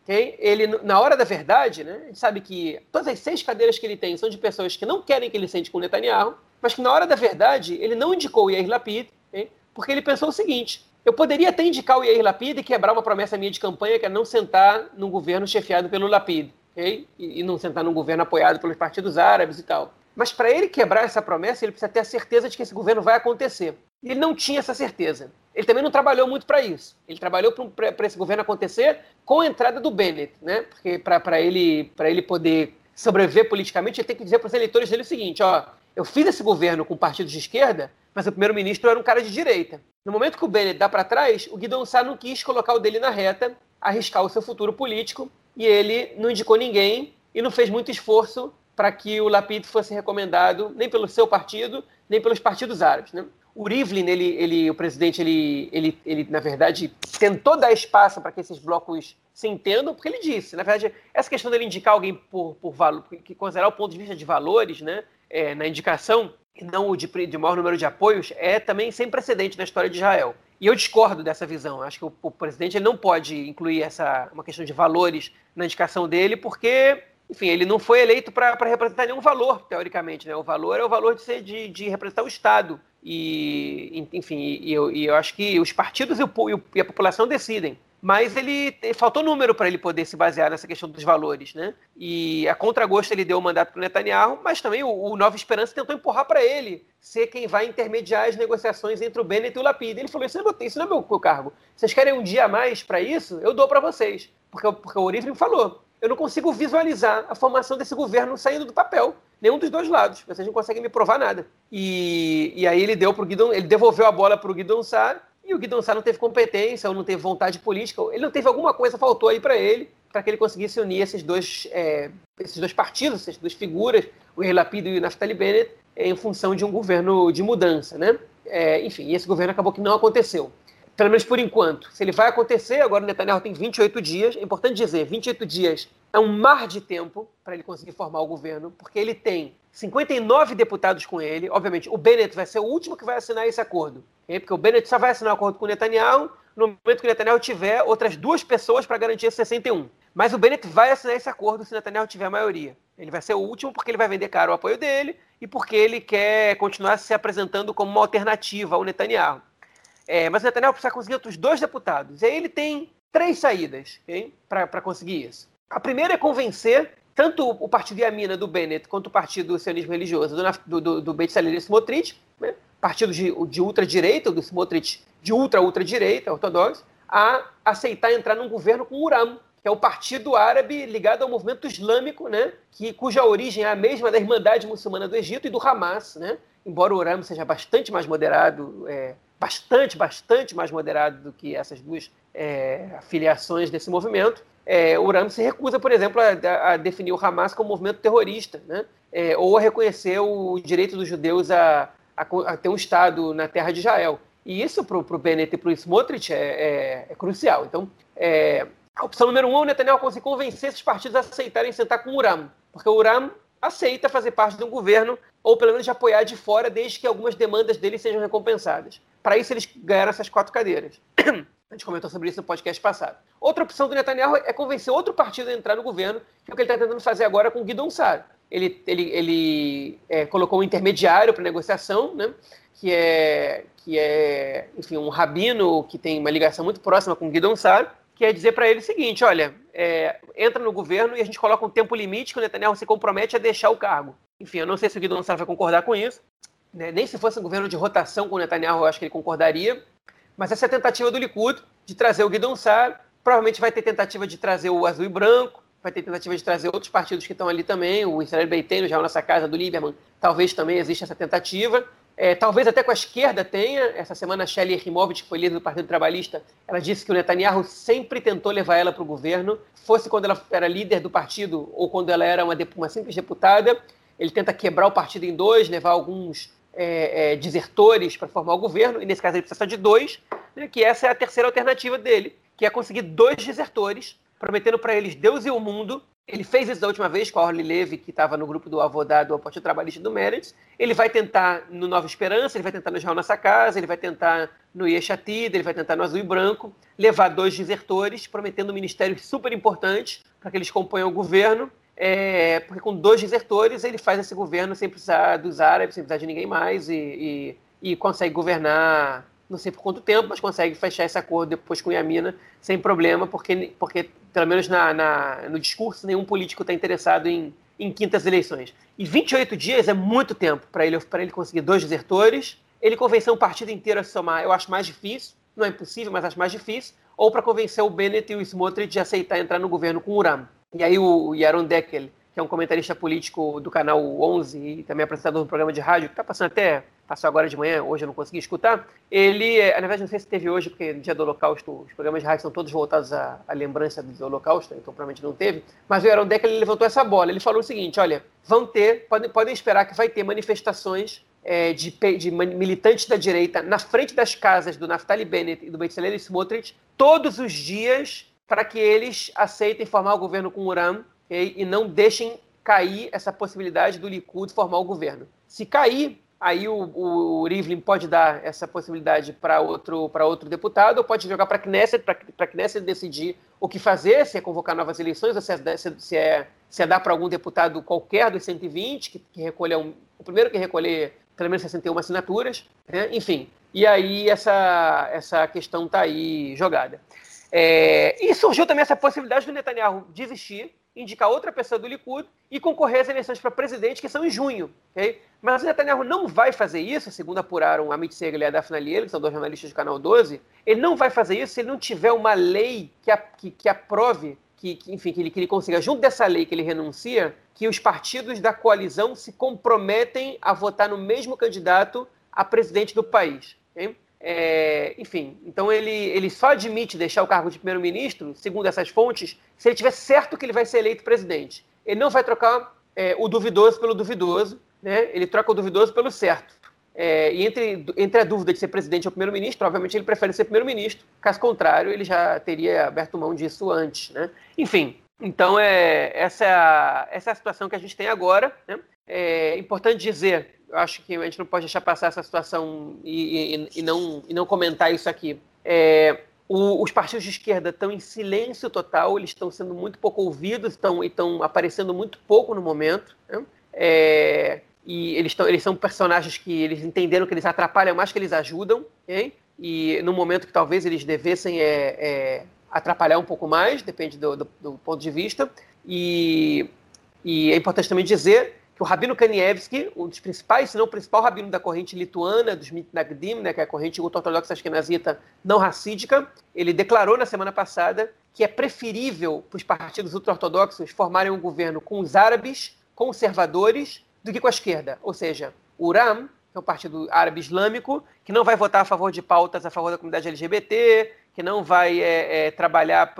okay? ele, na hora da verdade, né, a gente sabe que todas as seis cadeiras que ele tem são de pessoas que não querem que ele sente com Netanyahu, mas que na hora da verdade ele não indicou Yair Lapid, okay? porque ele pensou o seguinte, eu poderia até indicar o Yair Lapid e quebrar uma promessa minha de campanha, que é não sentar num governo chefiado pelo Lapid, okay? e, e não sentar num governo apoiado pelos partidos árabes e tal. Mas para ele quebrar essa promessa, ele precisa ter a certeza de que esse governo vai acontecer. Ele não tinha essa certeza. Ele também não trabalhou muito para isso. Ele trabalhou para esse governo acontecer com a entrada do Bennett, né? Porque para ele, ele poder sobreviver politicamente, ele tem que dizer para os eleitores dele o seguinte: ó, eu fiz esse governo com partidos de esquerda, mas o primeiro-ministro era um cara de direita. No momento que o Bennett dá para trás, o Guidon Sá não quis colocar o dele na reta, arriscar o seu futuro político, e ele não indicou ninguém e não fez muito esforço para que o Lapid fosse recomendado nem pelo seu partido, nem pelos partidos árabes. Né? O Rivlin, ele, ele, o presidente, ele, ele, ele, na verdade, tentou dar espaço para que esses blocos se entendam, porque ele disse, na verdade, essa questão dele indicar alguém por, por valor, que considerar o ponto de vista de valores né, é, na indicação, e não o de, de maior número de apoios, é também sem precedente na história de Israel. E eu discordo dessa visão. Acho que o, o presidente não pode incluir essa uma questão de valores na indicação dele, porque enfim, ele não foi eleito para representar nenhum valor, teoricamente. Né? O valor é o valor de, ser, de, de representar o Estado. E, enfim, e eu, e eu acho que os partidos e, o, e a população decidem. Mas ele faltou número para ele poder se basear nessa questão dos valores, né? E a contragosto ele deu o mandato para o Netanyahu, mas também o, o Nova Esperança tentou empurrar para ele ser quem vai intermediar as negociações entre o Bennett e o Lapid. Ele falou: Isso não é, isso não é meu, meu cargo. Vocês querem um dia a mais para isso? Eu dou para vocês. Porque, porque o Oriflin falou: eu não consigo visualizar a formação desse governo saindo do papel. Nenhum dos dois lados. Vocês não conseguem me provar nada. E, e aí ele deu pro Guidon, ele devolveu a bola para o Guidon Sar, e o Guidon Sar não teve competência, ou não teve vontade política, ele não teve alguma coisa, faltou aí para ele, para que ele conseguisse unir esses dois, é, esses dois partidos, essas duas figuras, o Yair Lapid e o Naftali Bennett, em função de um governo de mudança, né? É, enfim, esse governo acabou que não aconteceu pelo menos por enquanto. Se ele vai acontecer, agora o Netanyahu tem 28 dias, é importante dizer, 28 dias é um mar de tempo para ele conseguir formar o governo, porque ele tem 59 deputados com ele. Obviamente, o Bennett vai ser o último que vai assinar esse acordo, okay? porque o Bennett só vai assinar o acordo com o Netanyahu no momento que o Netanyahu tiver outras duas pessoas para garantir 61. Mas o Bennett vai assinar esse acordo se o Netanyahu tiver maioria. Ele vai ser o último porque ele vai vender caro o apoio dele e porque ele quer continuar se apresentando como uma alternativa ao Netanyahu. É, mas o Netanyahu precisa conseguir outros dois deputados. E aí ele tem três saídas okay, para conseguir isso. A primeira é convencer tanto o partido Yamina do Bennett quanto o partido sionismo religioso do, do, do, do Bezalel Smotrich, né, partido de, de ultradireita, do Smotrich de ultra-ultradireita, ortodoxo, a aceitar entrar num governo com o Uram, que é o partido árabe ligado ao movimento islâmico, né, que, cuja origem é a mesma da Irmandade Muçulmana do Egito e do Hamas, né, embora o Uram seja bastante mais moderado, é, bastante, bastante mais moderado do que essas duas é, afiliações desse movimento. É, o Uram se recusa, por exemplo, a, a, definir o Hamas como movimento terrorista, né? É, ou a reconhecer o direito dos judeus a, a, a, ter um Estado na terra de Israel. E isso para o Bennett e para o Smotrich é, é, é, crucial. Então, é, a opção número um, o Netanyahu conseguir convencer esses partidos a aceitarem sentar com o Uram, porque o Uram aceita fazer parte de um governo, ou pelo menos de apoiar de fora, desde que algumas demandas dele sejam recompensadas. Para isso, eles ganharam essas quatro cadeiras. (clears throat) A gente comentou sobre isso no podcast passado. Outra opção do Netanyahu é convencer outro partido a entrar no governo, que é o que ele está tentando fazer agora com Guidon Sar. Ele, ele, ele é, colocou um intermediário para negociação, né, que, é, que é, enfim, um rabino que tem uma ligação muito próxima com Guidon Sar, que é dizer para ele o seguinte: olha, é, entra no governo e a gente coloca um tempo limite que o Netanyahu se compromete a deixar o cargo. Enfim, eu não sei se o Guidon Sar vai concordar com isso, né? Nem se fosse um governo de rotação com o Netanyahu, eu acho que ele concordaria. Mas essa é a tentativa do Likud de trazer o Guidon Sar. Provavelmente vai ter tentativa de trazer o Azul e Branco, vai ter tentativa de trazer outros partidos que estão ali também, o Israel Beiteno, já é nossa casa do Lieberman, talvez também exista essa tentativa. É, talvez até com a esquerda tenha. Essa semana a Shelly Erimovic, que foi líder do Partido Trabalhista, ela disse que o Netanyahu sempre tentou levar ela para o governo, fosse quando ela era líder do partido ou quando ela era uma, uma simples deputada. Ele tenta quebrar o partido em dois, levar alguns é, é, desertores para formar o governo, e nesse caso ele precisa de dois, né, que essa é a terceira alternativa dele, que é conseguir dois desertores, prometendo para eles Deus e o mundo. Ele fez isso da última vez com a Orly Levy, que estava no grupo do Avodá do Partido Trabalhista do Meretz. Ele vai tentar no Nova Esperança, ele vai tentar no Israel Nossa Casa, ele vai tentar no Yeshatid, ele vai tentar no Azul e Branco, levar dois desertores, prometendo ministérios super importantes para que eles componham o governo é, porque com dois desertores ele faz esse governo sem precisar dos árabes, sem precisar de ninguém mais e, e, e, consegue governar, não sei por quanto tempo, mas consegue fechar esse acordo depois com Yamina sem problema, porque, porque pelo menos na, na no discurso, nenhum político está interessado em, em quintas eleições. E 28 dias é muito tempo para ele, ele conseguir dois desertores. Ele convencer um partido inteiro a se somar, eu acho mais difícil, não é impossível, mas acho mais difícil. Ou para convencer o Bennett e o Smotrich de aceitar entrar no governo com o Uram. E aí o Yaron Deckel, que é um comentarista político do canal 11 e também apresentador do programa de rádio, que está passando até, passou agora de manhã, hoje eu não consegui escutar, ele, é, na verdade não sei se teve hoje, porque no dia do Holocausto os programas de rádio são todos voltados à, à lembrança do Holocausto, então provavelmente não teve, mas o Yaron Deckel levantou essa bola, ele falou o seguinte, olha, vão ter, podem, podem esperar que vai ter manifestações é, de, de, militantes da direita na frente das casas do Naftali Bennett e do Bezalel Smotrich todos os dias para que eles aceitem formar o governo com o Uram okay? e não deixem cair essa possibilidade do Likud formar o governo. Se cair, aí o, o Rivlin pode dar essa possibilidade para outro, outro deputado, ou pode jogar para a Knesset, para a Knesset decidir o que fazer, se é convocar novas eleições, ou se é, se é, se é dar para algum deputado qualquer dos 120, que, que recolher um, o primeiro que recolher pelo menos 61 assinaturas, né? enfim. E aí essa, essa questão está aí jogada. É, e surgiu também essa possibilidade do Netanyahu desistir, indicar outra pessoa do Likud e concorrer às eleições para presidente, que são em junho. Okay? Mas o Netanyahu não vai fazer isso, segundo apuraram Amit Segal e a Daphne Liel, que são dois jornalistas do Canal 12, ele não vai fazer isso se ele não tiver uma lei que, a, que, que aprove que, que, enfim, que ele, que ele consiga, junto dessa lei que ele renuncia, que os partidos da coalizão se comprometem a votar no mesmo candidato a presidente do país. Okay? É, enfim, então ele, ele só admite deixar o cargo de primeiro-ministro, segundo essas fontes, se ele tiver certo que ele vai ser eleito presidente. Ele não vai trocar é, o duvidoso pelo duvidoso, né? ele troca o duvidoso pelo certo. É, e entre, entre a dúvida de ser presidente ou primeiro-ministro, obviamente ele prefere ser primeiro-ministro, caso contrário, ele já teria aberto mão disso antes. Né? Enfim, então é, essa, é a, essa é a situação que a gente tem agora. Né? É importante dizer eu acho que a gente não pode deixar passar essa situação e, e, e não, e não comentar isso aqui. É, o, os partidos de esquerda estão em silêncio total, eles estão sendo muito pouco ouvidos, estão, estão aparecendo muito pouco no momento. Né? É, e eles, tão, eles são personagens que eles entenderam que eles atrapalham mais que eles ajudam, e no momento que talvez eles devessem é, é, atrapalhar um pouco mais, depende do, do, do ponto de vista. E, e, é importante também dizer que o Rabino Kanievski, um dos principais, se não o principal rabino da corrente lituana, dos Mitnagdim, né, que é a corrente ortodoxa ashkenazita não racídica, ele declarou na semana passada que é preferível para os partidos ultra-ortodoxos formarem um governo com os árabes conservadores do que com a esquerda. Ou seja, o RAM, que é o Partido Árabe Islâmico, que não vai votar a favor de pautas a favor da comunidade LGBT, que não vai é, é, trabalhar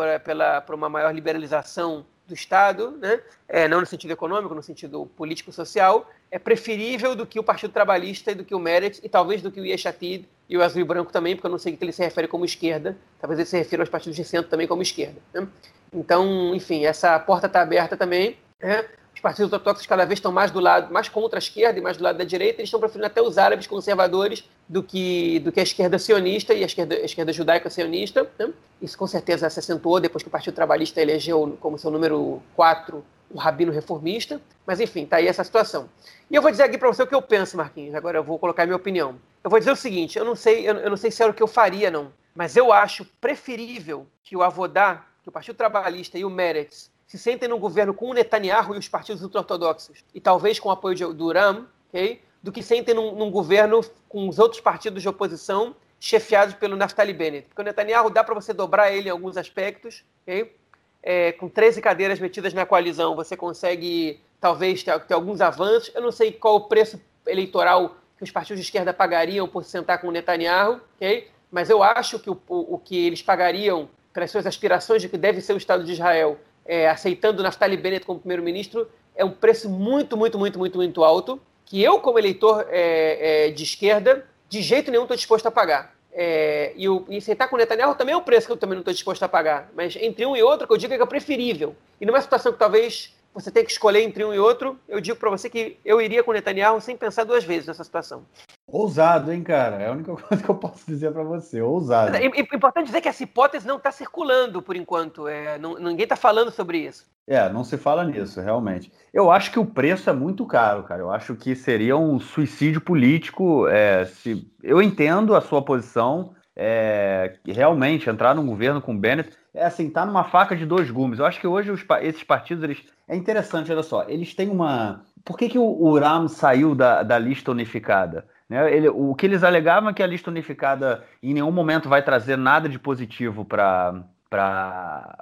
por uma maior liberalização do Estado, né? É, não no sentido econômico, no sentido político-social, é preferível do que o Partido Trabalhista e do que o Meretz, e talvez do que o Yeshatid e o Azul e Branco também, porque eu não sei que ele se refere como esquerda, talvez ele se refira aos partidos de centro também como esquerda. Né? Então, enfim, essa porta está aberta também. Né? Os partidos ortodoxos cada vez estão mais do lado, mais contra a esquerda e mais do lado da direita, eles estão preferindo até os árabes conservadores do que, do que a esquerda sionista e a esquerda, a esquerda judaica sionista. Né? Isso com certeza se acentuou depois que o Partido Trabalhista elegeu como seu número 4 o rabino reformista. Mas enfim, está aí essa situação. E eu vou dizer aqui para você o que eu penso, Marquinhos. Agora eu vou colocar minha opinião. Eu vou dizer o seguinte: eu não sei, eu, eu não sei se era o que eu faria, não. Mas eu acho preferível que o Avodá, que o Partido Trabalhista e o Meretz se sentem num governo com o Netanyahu e os partidos ultra-ortodoxos, e talvez com o apoio de, do Ram, okay, do que sentem num, num, governo com os outros partidos de oposição chefiados pelo Naftali Bennett. Porque o Netanyahu dá para você dobrar ele em alguns aspectos, okay? é, com 13 cadeiras metidas na coalizão, você consegue talvez ter, ter alguns avanços. Eu não sei qual o preço eleitoral que os partidos de esquerda pagariam por sentar com o Netanyahu, okay? mas eu acho que o, o, o que eles pagariam para as suas aspirações de que deve ser o Estado de Israel é, aceitando Naftali Bennett como primeiro-ministro é um preço muito, muito, muito, muito, muito alto, que eu, como eleitor é, é, de esquerda, de jeito nenhum estou disposto a pagar. É, e, o, e aceitar com o Netanyahu também é um preço que eu também não estou disposto a pagar. Mas entre um e outro, que eu digo é que é preferível. E numa situação que talvez você tenha que escolher entre um e outro, eu digo para você que eu iria com o Netanyahu sem pensar duas vezes nessa situação. Ousado, hein, cara? É a única (laughs) coisa que eu posso dizer para você. Ousado. É importante dizer que essa hipótese não está circulando por enquanto. É, não, ninguém está falando sobre isso. É, não se fala nisso, realmente. Eu acho que o preço é muito caro, cara. Eu acho que seria um suicídio político. É, se Eu entendo a sua posição. É, realmente, entrar num governo com Bennett é assim, tá numa faca de dois gumes. Eu acho que hoje os, esses partidos, eles. É interessante, olha só, eles têm uma. Por que, que o, o RAM saiu da, da lista unificada? Né? Ele, o que eles alegavam é que a lista unificada em nenhum momento vai trazer nada de positivo para para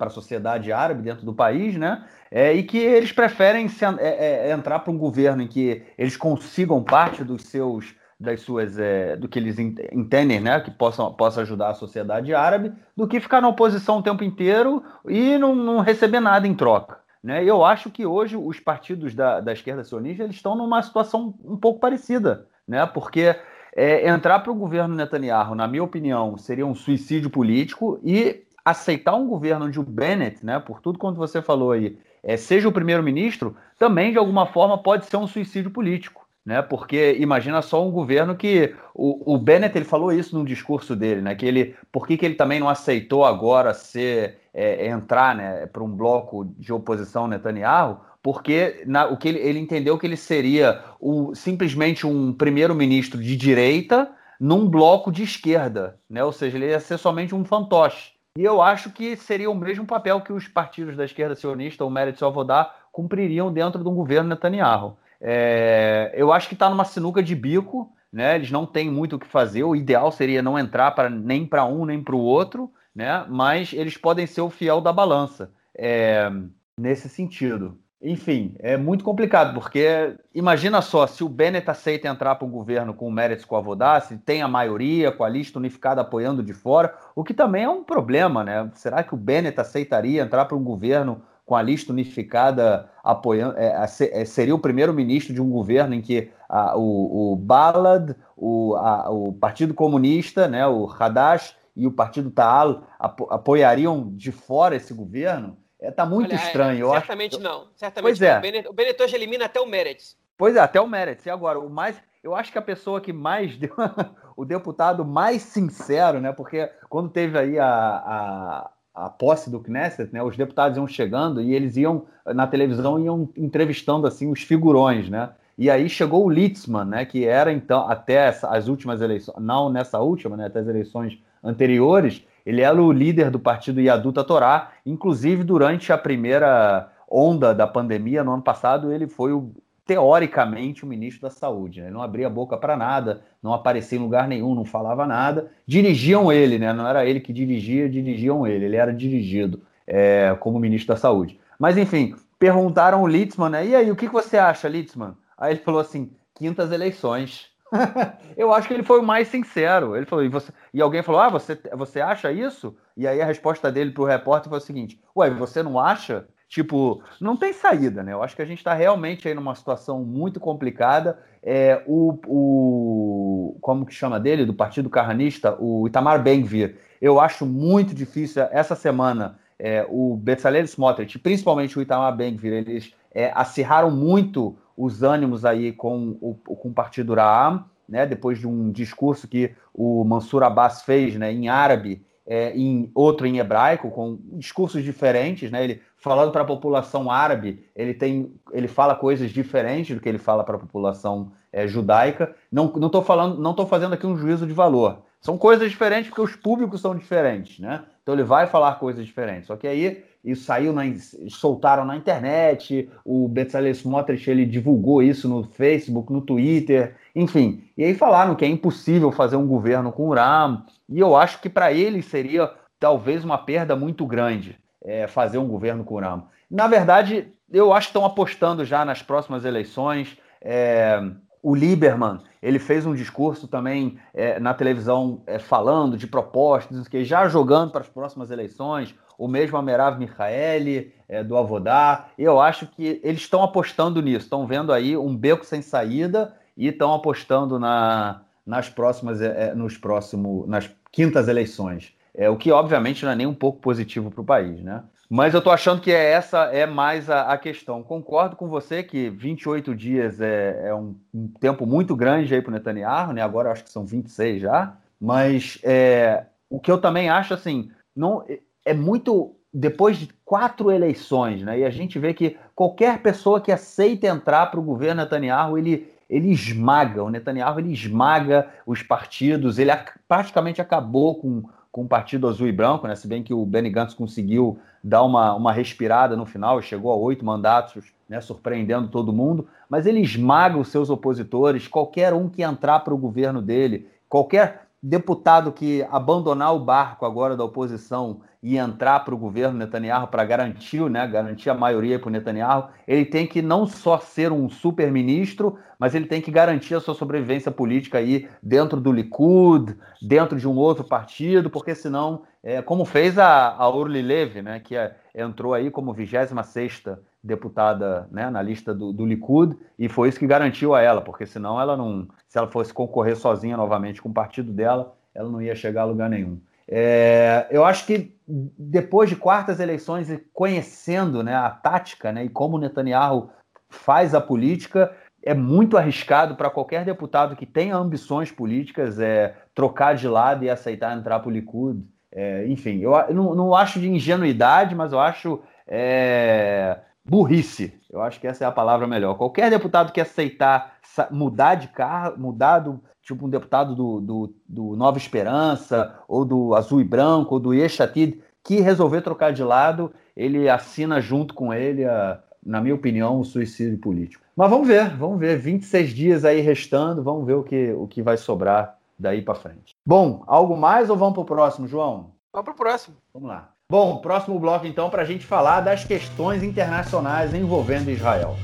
a sociedade árabe dentro do país, né? É, e que eles preferem se, é, é, entrar para um governo em que eles consigam parte dos seus das suas é, do que eles entendem, né, que possam possa ajudar a sociedade árabe, do que ficar na oposição o tempo inteiro e não, não receber nada em troca. Né? Eu acho que hoje os partidos da, da esquerda sionista eles estão numa situação um pouco parecida, né? porque é, entrar para o governo Netanyahu, na minha opinião, seria um suicídio político e aceitar um governo onde o Bennett, né, por tudo quanto você falou aí, é, seja o primeiro-ministro, também de alguma forma pode ser um suicídio político. Né, porque imagina só um governo que o, o Bennett ele falou isso no discurso dele, né, que ele, por que, que ele também não aceitou agora ser é, entrar né, para um bloco de oposição Netanyahu, porque na, o que ele, ele, entendeu que ele seria o, simplesmente um primeiro-ministro de direita num bloco de esquerda, né? ou seja, ele ia ser somente um fantoche. E eu acho que seria o mesmo papel que os partidos da esquerda sionista, o Meretz o Avodá, cumpririam dentro de um governo Netanyahu. É, eu acho que está numa sinuca de bico, né? eles não têm muito o que fazer, o ideal seria não entrar para nem para um nem para o outro, né? Mas eles podem ser o fiel da balança é, nesse sentido. Enfim, é muito complicado, porque imagina só, se o Bennett aceita entrar para o governo com o Meretz com a tem a maioria, com a lista unificada apoiando de fora, o que também é um problema, né? Será que o Bennett aceitaria entrar para um governo com a lista unificada apoiando. É, é, seria o primeiro-ministro de um governo em que a, o, o Balad, o, a, o Partido Comunista, né, o Hadash e o Partido Taal apo, apoiariam de fora esse governo? Está é, tá muito Olha, é, estranho. certamente acho... não. Certamente pois não. É. O Benetton elimina até o Meretz. Pois é, até o Meretz. E agora, o mais. Eu acho que a pessoa que mais deu. (laughs) o deputado mais sincero, né? Porque quando teve aí a, a, a posse do Knesset, né, os deputados iam chegando e eles iam na televisão iam entrevistando assim os figurões, né? E aí chegou o Litzman, né, que era então até as últimas eleições, não nessa última, né, até as eleições anteriores, ele era o líder do partido Yaduta Torá, inclusive durante a primeira onda da pandemia no ano passado, ele foi o teoricamente, o ministro da Saúde. Né? Ele não abria a boca para nada, não aparecia em lugar nenhum, não falava nada. Dirigiam ele, né? não era ele que dirigia, dirigiam ele. Ele era dirigido é, como ministro da Saúde. Mas, enfim, perguntaram o Litzman, né? E aí, o que você acha, Litzman? Aí ele falou assim: quintas eleições. (laughs) eu acho que ele foi o mais sincero. Ele falou, e, você... e alguém falou: Ah, você, você acha isso? E aí a resposta dele para o repórter foi o seguinte: Ué, você não acha? Tipo, não tem saída, né? Eu acho que a gente está realmente aí numa situação muito complicada. É, o, o, como que chama dele, do Partido Carranista, o Itamar Ben-Gvir. Eu acho muito difícil, essa semana, é, o Bezalel Smotrich, principalmente o Itamar Ben-Gvir, eles é, acirraram muito os ânimos aí com o, com o Partido Raam, né? Depois de um discurso que o Mansur Abbas fez né, em árabe, é, em outro em hebraico, com discursos diferentes, né? Ele falando para a população árabe, ele tem, ele fala coisas diferentes do que ele fala para a população é, judaica. Não não estou falando, não estou fazendo aqui um juízo de valor. São coisas diferentes porque os públicos são diferentes, né? Então ele vai falar coisas diferentes. Só que aí isso saiu, na, soltaram na internet. O Bezalel Smotrich ele divulgou isso no Facebook, no Twitter, enfim. E aí falaram que é impossível fazer um governo com o Ram. E eu acho que para ele seria talvez uma perda muito grande é, fazer um governo com o Ramo. Na verdade, eu acho que estão apostando já nas próximas eleições. É, o Lieberman, ele fez um discurso também é, na televisão é, falando de propostas, que já jogando para as próximas eleições. O mesmo Amerav Michaeli, é, do Avodá. Eu acho que eles estão apostando nisso, estão vendo aí um beco sem saída e estão apostando na, nas próximas, é, é, nos próximo, nas quintas eleições. É, o que, obviamente, não é nem um pouco positivo para o país, né? Mas eu estou achando que é essa é mais a, a, questão. Concordo com você que 28 dias é, é um, um, tempo muito grande aí para o Netanyahu, né? Agora acho que são 26 já. Mas é, o que eu também acho, assim, não é muito depois de quatro eleições, né? E a gente vê que qualquer pessoa que aceita entrar para o governo Netanyahu, ele, ele esmaga, o Netanyahu ele esmaga os partidos, ele praticamente acabou com com o Partido Azul e Branco, né? se bem que o Benny Gantz conseguiu dar uma, uma respirada no final, chegou a oito mandatos, né? surpreendendo todo mundo, mas ele esmaga os seus opositores, qualquer um que entrar para o governo dele, qualquer deputado que abandonar o barco agora da oposição e entrar para o governo Netanyahu para garantir, né, garantir a maioria para o Netanyahu, ele tem que não só ser um super-ministro, mas ele tem que garantir a sua sobrevivência política aí dentro do Likud, dentro de um outro partido, porque senão, é, como fez a, a Orly Levy, né, que é, entrou aí como 26ª deputada né, na lista do, do Likud, e foi isso que garantiu a ela, porque senão ela não, se ela fosse concorrer sozinha novamente com o partido dela, ela não ia chegar a lugar nenhum. É, eu acho que depois de quartas eleições e conhecendo né, a tática né, e como Netanyahu faz a política, é muito arriscado para qualquer deputado que tenha ambições políticas é, trocar de lado e aceitar entrar para o Likud. É, enfim, eu não, não, acho de ingenuidade, mas eu acho é, burrice. Eu acho que essa é a palavra melhor. Qualquer deputado que aceitar mudar de carro, mudar do, tipo um deputado do, do, do, Nova Esperança, ou do Azul e Branco, ou do Yeshatid, que resolver trocar de lado, ele assina junto com ele, a, na minha opinião, o suicídio político. Mas vamos ver, vamos ver. 26 dias aí restando, vamos ver o que, o que vai sobrar daí para frente. Bom, algo mais ou vamos para o próximo, João? Vamos para o próximo. Vamos lá. Bom, próximo bloco então para a gente falar das questões internacionais envolvendo Israel.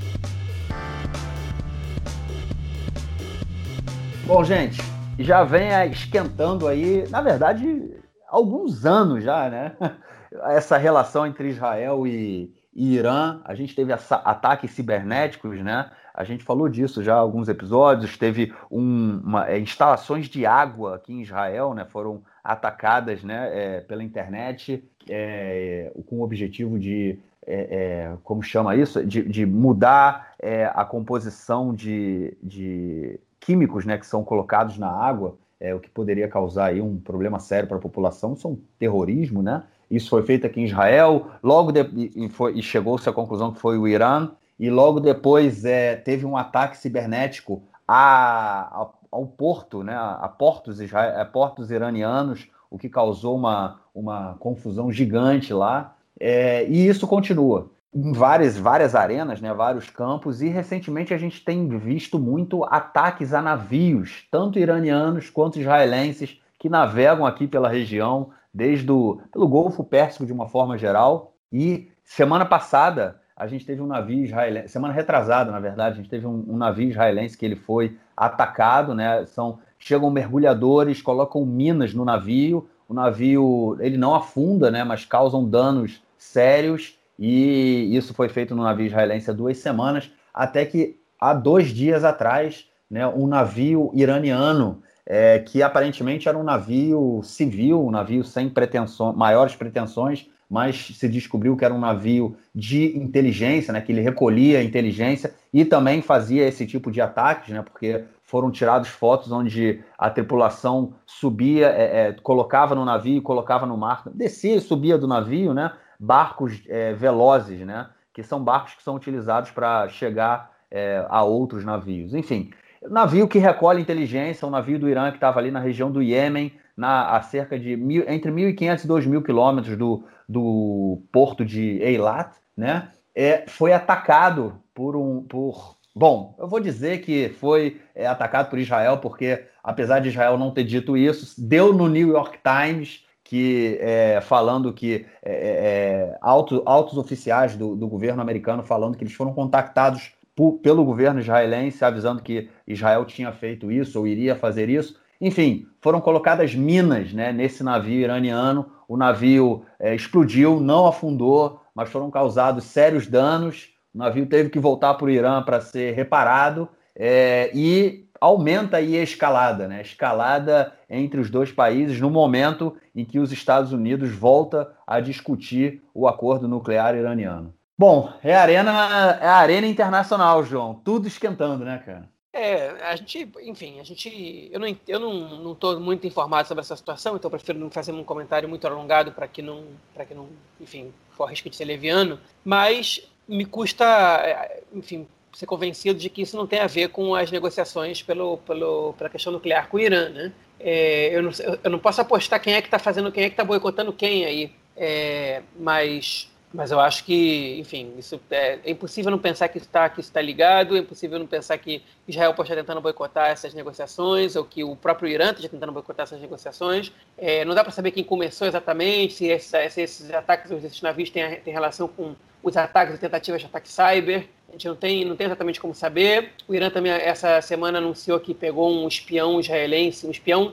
Bom, gente, já vem esquentando aí, na verdade, alguns anos já, né? (laughs) Essa relação entre Israel e, e Irã. A gente teve ataques cibernéticos, né? A gente falou disso já alguns episódios. Teve um, uma, é, instalações de água aqui em Israel, né? Foram atacadas, né? É, pela internet é, com o objetivo de é, é, como chama isso, de, de mudar é, a composição de, de, químicos né, que são colocados na água, é, o que poderia causar aí um problema sério para a população, são terrorismo, né? Isso foi feito aqui em Israel, logo de, e, foi, e chegou-se à conclusão que foi o Irã, e logo depois é, teve um ataque cibernético a, a, ao porto, né, a, portos, a portos iranianos, o que causou uma, uma confusão gigante lá, é, e isso continua em várias, várias arenas, né, vários campos, e recentemente a gente tem visto muito ataques a navios, tanto iranianos quanto israelenses, que navegam aqui pela região, desde o pelo Golfo Pérsico de uma forma geral. E semana passada a gente teve um navio israelense, semana retrasada, na verdade, a gente teve um, um navio israelense que ele foi atacado, né? São chegam mergulhadores, colocam minas no navio, o navio ele não afunda, né? Mas causam danos sérios e isso foi feito no navio israelense há duas semanas, até que há dois dias atrás, né, um navio iraniano, é, que aparentemente era um navio civil, um navio sem pretensões, maiores pretensões, mas se descobriu que era um navio de inteligência, né, que ele recolhia inteligência e também fazia esse tipo de ataques, né, porque foram tiradas fotos onde a tripulação subia, é, é, colocava no navio, colocava no mar, descia e subia do navio, né, barcos é, velozes, né? Que são barcos que são utilizados para chegar é, a outros navios. Enfim, navio que recolhe inteligência, um navio do Irã que estava ali na região do Iêmen, na, a cerca de mil, entre 1.500 e 2.000 quilômetros do, do porto de Eilat, né? É, foi atacado por um. Por, bom, eu vou dizer que foi é, atacado por Israel, porque apesar de Israel não ter dito isso, deu no New York Times que é, falando que é, é, é altos, oficiais do, do, governo americano falando que eles foram contactados por, pelo governo israelense avisando que Israel tinha feito isso ou iria fazer isso. Enfim, foram colocadas minas né, nesse navio iraniano. O navio é, explodiu, não afundou, mas foram causados sérios danos. O navio teve que voltar para o Irã para ser reparado. É, e aumenta aí a escalada, né? Escalada entre os dois países no momento em que os Estados Unidos volta a discutir o acordo nuclear iraniano. Bom, é a arena, é a arena internacional, João. Tudo esquentando, né, cara? É, a gente, enfim, a gente, eu não, eu não, não muito informado sobre essa situação, então prefiro não fazer um comentário muito alongado para que não, para que não, enfim, for risco de ser leviano. Mas me custa, é, enfim, ser convencido de que isso não tem a ver com as negociações pelo, pelo, pela questão nuclear com o Irã, né? É, eu, não, eu, não, posso apostar quem é que está fazendo, quem é que está boicotando quem aí, é, mas, mas eu acho que, enfim, isso é, é impossível não pensar que está que está ligado, é impossível não pensar que Israel pode estar tentando boicotar essas negociações ou que o próprio Irã esteja tentando boicotar essas negociações. É, não dá para saber quem começou exatamente, se, essa, se esses ataques, esses navios têm, têm relação com os ataques e tentativas de ataque cyber. A gente não tem, não tem exatamente como saber. O Irã também, essa semana, anunciou que pegou um espião israelense, um espião,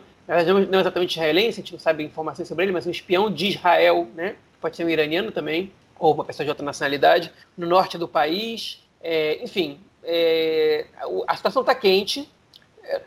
não exatamente israelense, a gente não sabe informações sobre ele, mas um espião de Israel, né? Pode ser um iraniano também, ou uma pessoa de outra nacionalidade, no norte do país. É, enfim, é, a situação está quente. É,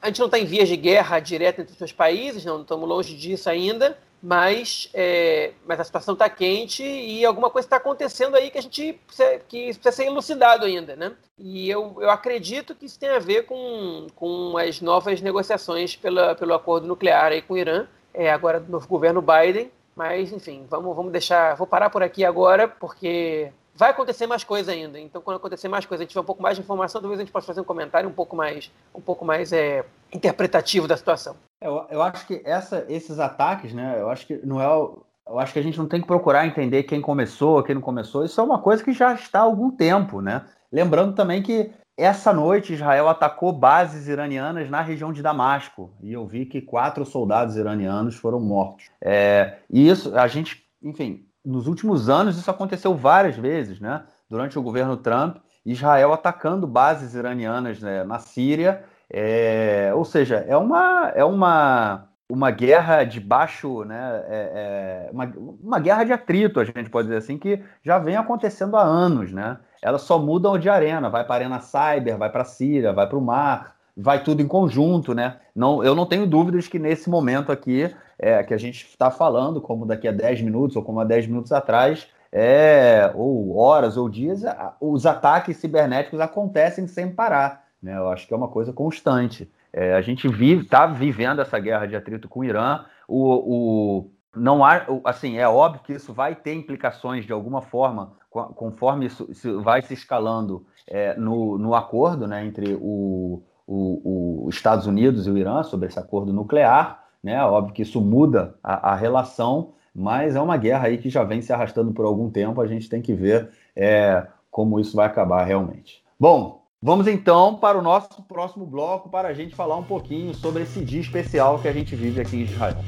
a gente não está em vias de guerra direta entre os dois países, não estamos longe disso ainda, mas, é, mas a situação está quente e alguma coisa está acontecendo aí que a gente precisa, que precisa ser elucidado ainda, né? E eu, eu acredito que isso tem a ver com, com as novas negociações pela, pelo acordo nuclear aí com o Irã, é, agora do novo governo Biden, mas enfim, vamos, vamos deixar, vou parar por aqui agora, porque vai acontecer mais coisa ainda. Então, quando acontecer mais coisa, a gente tiver um pouco mais de informação, talvez a gente possa fazer um comentário um pouco mais, um pouco mais é, interpretativo da situação. Eu, eu acho que essa, esses ataques, né? Eu acho que não é. Eu acho que a gente não tem que procurar entender quem começou, quem não começou. Isso é uma coisa que já está há algum tempo, né? Lembrando também que essa noite Israel atacou bases iranianas na região de Damasco e eu vi que quatro soldados iranianos foram mortos. É, e isso, a gente, enfim, nos últimos anos isso aconteceu várias vezes, né? Durante o governo Trump, Israel atacando bases iranianas né, na Síria, é, ou seja, é uma, é uma uma guerra de baixo, né, é, é, uma, uma guerra de atrito, a gente pode dizer assim, que já vem acontecendo há anos, né? Elas só mudam de arena, vai para a arena cyber, vai para a Síria, vai para o mar, vai tudo em conjunto, né? Não, eu não tenho dúvidas que nesse momento aqui, é, que a gente está falando, como daqui a 10 minutos ou como há 10 minutos atrás, é, ou horas ou dias, os ataques cibernéticos acontecem sem parar. Né? Eu acho que é uma coisa constante. É, a gente vive, está vivendo essa guerra de atrito com o Irã. O, o, não há, assim, é óbvio que isso vai ter implicações de alguma forma, conforme isso, isso vai se escalando é, no, no acordo né, entre o, o, os Estados Unidos e o Irã sobre esse acordo nuclear. Né? Óbvio que isso muda a, a, relação, mas é uma guerra aí que já vem se arrastando por algum tempo. A gente tem que ver é, como isso vai acabar realmente. Bom, Vamos então para o nosso próximo bloco para a gente falar um pouquinho sobre esse dia especial que a gente vive aqui em Israel.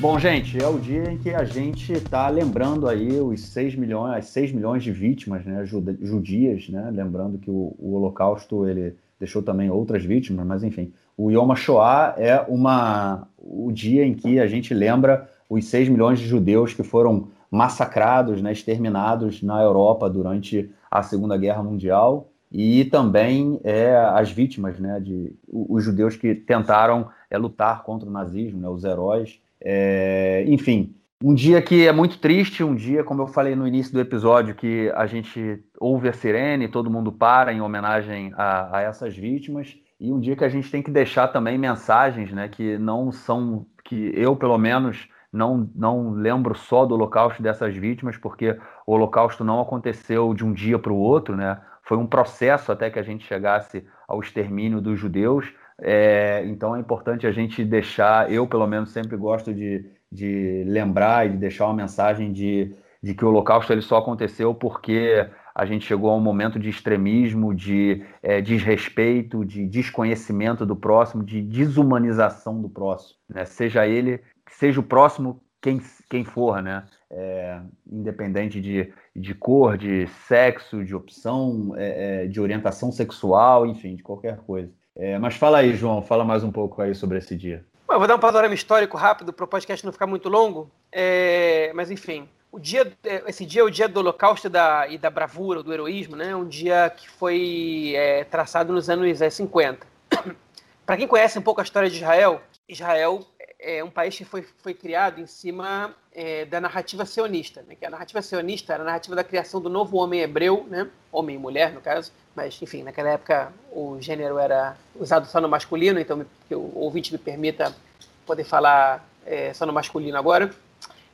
Bom, gente, é o dia em que a gente está lembrando aí os 6 milhões, as 6 milhões de vítimas né, judias, né? Lembrando que o, o, Holocausto ele deixou também outras vítimas, mas enfim, o Yom HaShoah é uma, o dia em que a gente lembra os 6 milhões de judeus que foram massacrados, né, exterminados na Europa durante a Segunda Guerra Mundial e também é, as vítimas, né, de os judeus que tentaram é, lutar contra o nazismo, né, os heróis. É, enfim, um dia que é muito triste, um dia, como eu falei no início do episódio, que a gente ouve a sirene, todo mundo para em homenagem a, a essas vítimas, e um dia que a gente tem que deixar também mensagens, né, que não são, que eu pelo menos não, não lembro só do holocausto dessas vítimas, porque o holocausto não aconteceu de um dia para o outro, né? Foi um processo até que a gente chegasse ao extermínio dos judeus. É, então é importante a gente deixar, eu pelo menos sempre gosto de, de lembrar e de deixar uma mensagem de, de que o holocausto ele só aconteceu porque a gente chegou a um momento de extremismo, de é, desrespeito, de desconhecimento do próximo, de desumanização do próximo, né? seja ele seja o próximo quem, quem for, né? É, independente de, de cor, de sexo, de opção, é, é, de orientação sexual, enfim, de qualquer coisa. É, mas fala aí, João, fala mais um pouco aí sobre esse dia. Bom, eu vou dar um panorama histórico rápido para o podcast não ficar muito longo, é, mas enfim, o dia, é, esse dia é o dia do Holocausto e da, e da bravura, do heroísmo, né? Um dia que foi traçado nos anos 50. (clears throat) para quem conhece um pouco a história de Israel, Israel é um país que foi, foi criado em cima é, da narrativa sionista, né? que a narrativa sionista era a narrativa da criação do novo homem hebreu, né? homem e mulher, no caso, mas, enfim, naquela época o gênero era usado só no masculino, então que o ouvinte me permita poder falar é, só no masculino agora.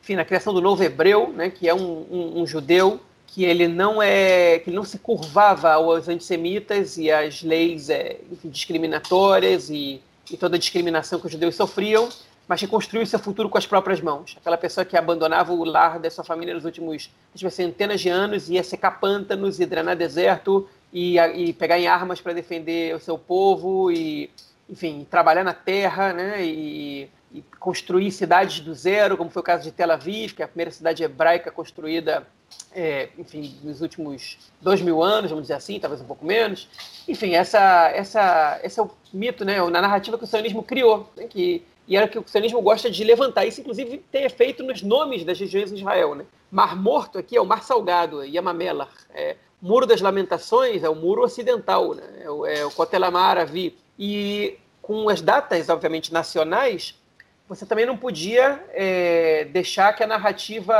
Enfim, na criação do novo hebreu, né? que é um, um, um judeu que ele não é que não se curvava aos antissemitas e às leis é, enfim, discriminatórias e, e toda a discriminação que os judeus sofriam, mas que construiu seu futuro com as próprias mãos. Aquela pessoa que abandonava o lar da sua família nos últimos, centenas de anos, ia secar pântanos e drenar deserto e, e pegar em armas para defender o seu povo e, enfim, trabalhar na terra, né? E, e, construir cidades do zero, como foi o caso de Tel Aviv, que é a primeira cidade hebraica construída, é, enfim, nos últimos dois mil anos, vamos dizer assim, talvez um pouco menos. Enfim, essa, essa, esse é o mito, né? Na narrativa que o sionismo criou, né? que e era que o sionismo gosta de levantar. Isso, inclusive, tem efeito nos nomes das regiões de Israel. Né? Mar Morto aqui é o Mar Salgado, Yamamela. É, Muro das Lamentações é o Muro Ocidental, né? é o, é o Kotelamar Avi. E com as datas, obviamente, nacionais, você também não podia é, deixar que a narrativa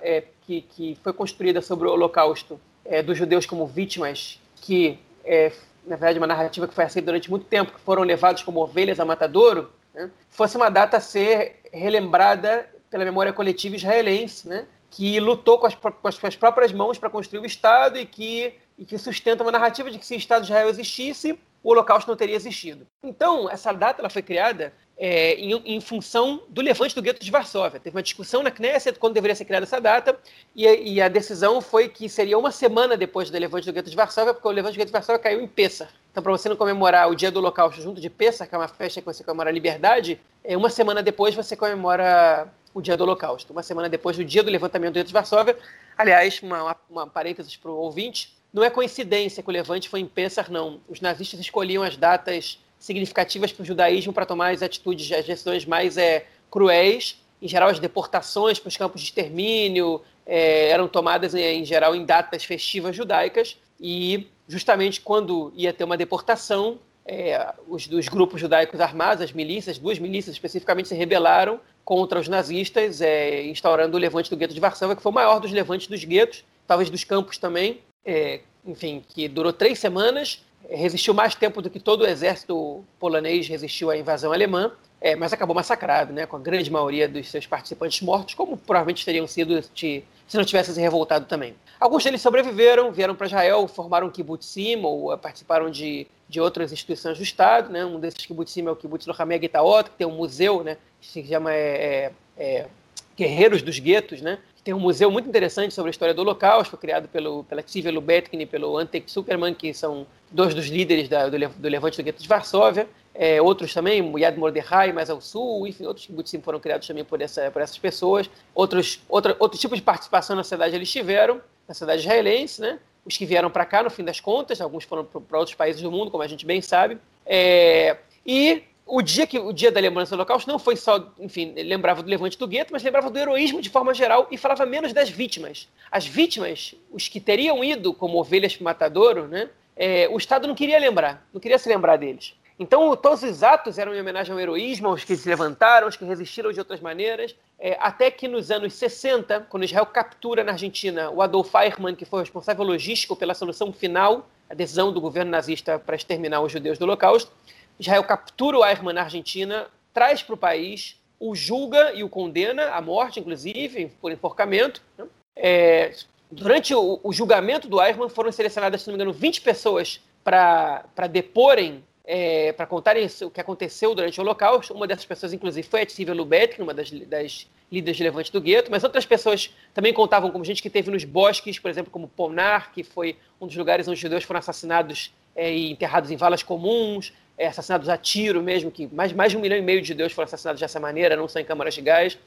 é, que, que foi construída sobre o Holocausto é, dos judeus como vítimas, que é, na verdade uma narrativa que foi aceita durante muito tempo, que foram levados como ovelhas a matadouro, né, fosse uma data a ser relembrada pela memória coletiva israelense, né, que lutou com as, com as próprias mãos para construir o Estado e que, e que sustenta uma narrativa de que se o Estado de Israel existisse, o Holocausto não teria existido. Então, essa data ela foi criada é, em, em, função do levante do gueto de Varsóvia. Teve uma discussão na Knesset quando deveria ser criada essa data, e, e, a decisão foi que seria uma semana depois do levante do gueto de Varsóvia, porque o levante do gueto de Varsóvia caiu em Pessah. Então, para você não comemorar o dia do Holocausto junto de Pessah, que é uma festa que você comemora a liberdade, é, uma semana depois você comemora o dia do Holocausto. Uma semana depois do dia do levantamento do gueto de Varsóvia. Aliás, uma, uma, uma parênteses para o ouvinte, não é coincidência que o levante foi em Pessah, não. Os nazistas escolhiam as datas significativas para o judaísmo para tomar as atitudes, as decisões mais é, cruéis. Em geral, as deportações para os campos de extermínio é, eram tomadas, em geral, em datas festivas judaicas. E, justamente quando ia ter uma deportação, é, os, os grupos judaicos armados, as milícias, duas milícias especificamente, se rebelaram contra os nazistas, é, instaurando o levante do gueto de Varsóvia, que foi o maior dos levantes dos guetos, talvez dos campos também, é, enfim, que durou três semanas resistiu mais tempo do que todo o exército polonês resistiu à invasão alemã, é, mas acabou massacrado, né, com a grande maioria dos seus participantes mortos, como provavelmente teriam sido se, se não tivessem se revoltado também. Alguns deles sobreviveram, vieram para Israel, formaram kibbutzim ou participaram de, de outras instituições do Estado. Né? Um desses kibbutzim é o kibbutz Lohamei Gitaot, que tem um museu né, que se chama é, é, é Guerreiros dos Guetos, né? Tem um museu muito interessante sobre a história do Holocausto, criado pelo, pela Tivia Lubetkin e pelo Antek Superman, que são dois dos líderes da, do, do, levante do gueto de Varsóvia. É, outros também, Yad Mordechai, mais ao sul, enfim, outros kibbutzim foram criados também por, essa, por essas pessoas. Outros, outra, outro tipo de participação na cidade eles tiveram, na cidade israelense, né? Os que vieram para cá, no fim das contas, alguns foram para outros países do mundo, como a gente bem sabe. É, e o dia que o dia da lembrança do Holocausto não foi só, enfim, lembrava do levante do gueto, mas lembrava do heroísmo de forma geral e falava menos das vítimas. As vítimas, os que teriam ido como ovelhas para o matadouro, né? É, o Estado não queria lembrar, não queria se lembrar deles. Então, todos os atos eram em homenagem ao heroísmo, aos que se levantaram, aos que resistiram de outras maneiras, é, até que nos anos 60, quando Israel captura na Argentina o Adolf Eichmann, que foi responsável logístico pela solução final, a decisão do governo nazista para exterminar os judeus do Holocausto, Israel captura o Eichmann na Argentina, traz para o país, o julga e o condena à morte, inclusive, por enforcamento. Né? É, durante o, o, julgamento do Eichmann foram selecionadas, se não me engano, 20 pessoas para deporem, é, para contarem o que aconteceu durante o Holocausto. Uma dessas pessoas, inclusive, foi a Tzivia Lubetkin, uma das, das líderes de levante do gueto, mas outras pessoas também contavam como gente que teve nos bosques, por exemplo, como Ponar, que foi um dos lugares onde os judeus foram assassinados é, e enterrados em valas comuns é, assassinados a tiro mesmo, que mais, mais de um milhão e meio de judeus foram assassinados dessa maneira, não só em câmaras de gás.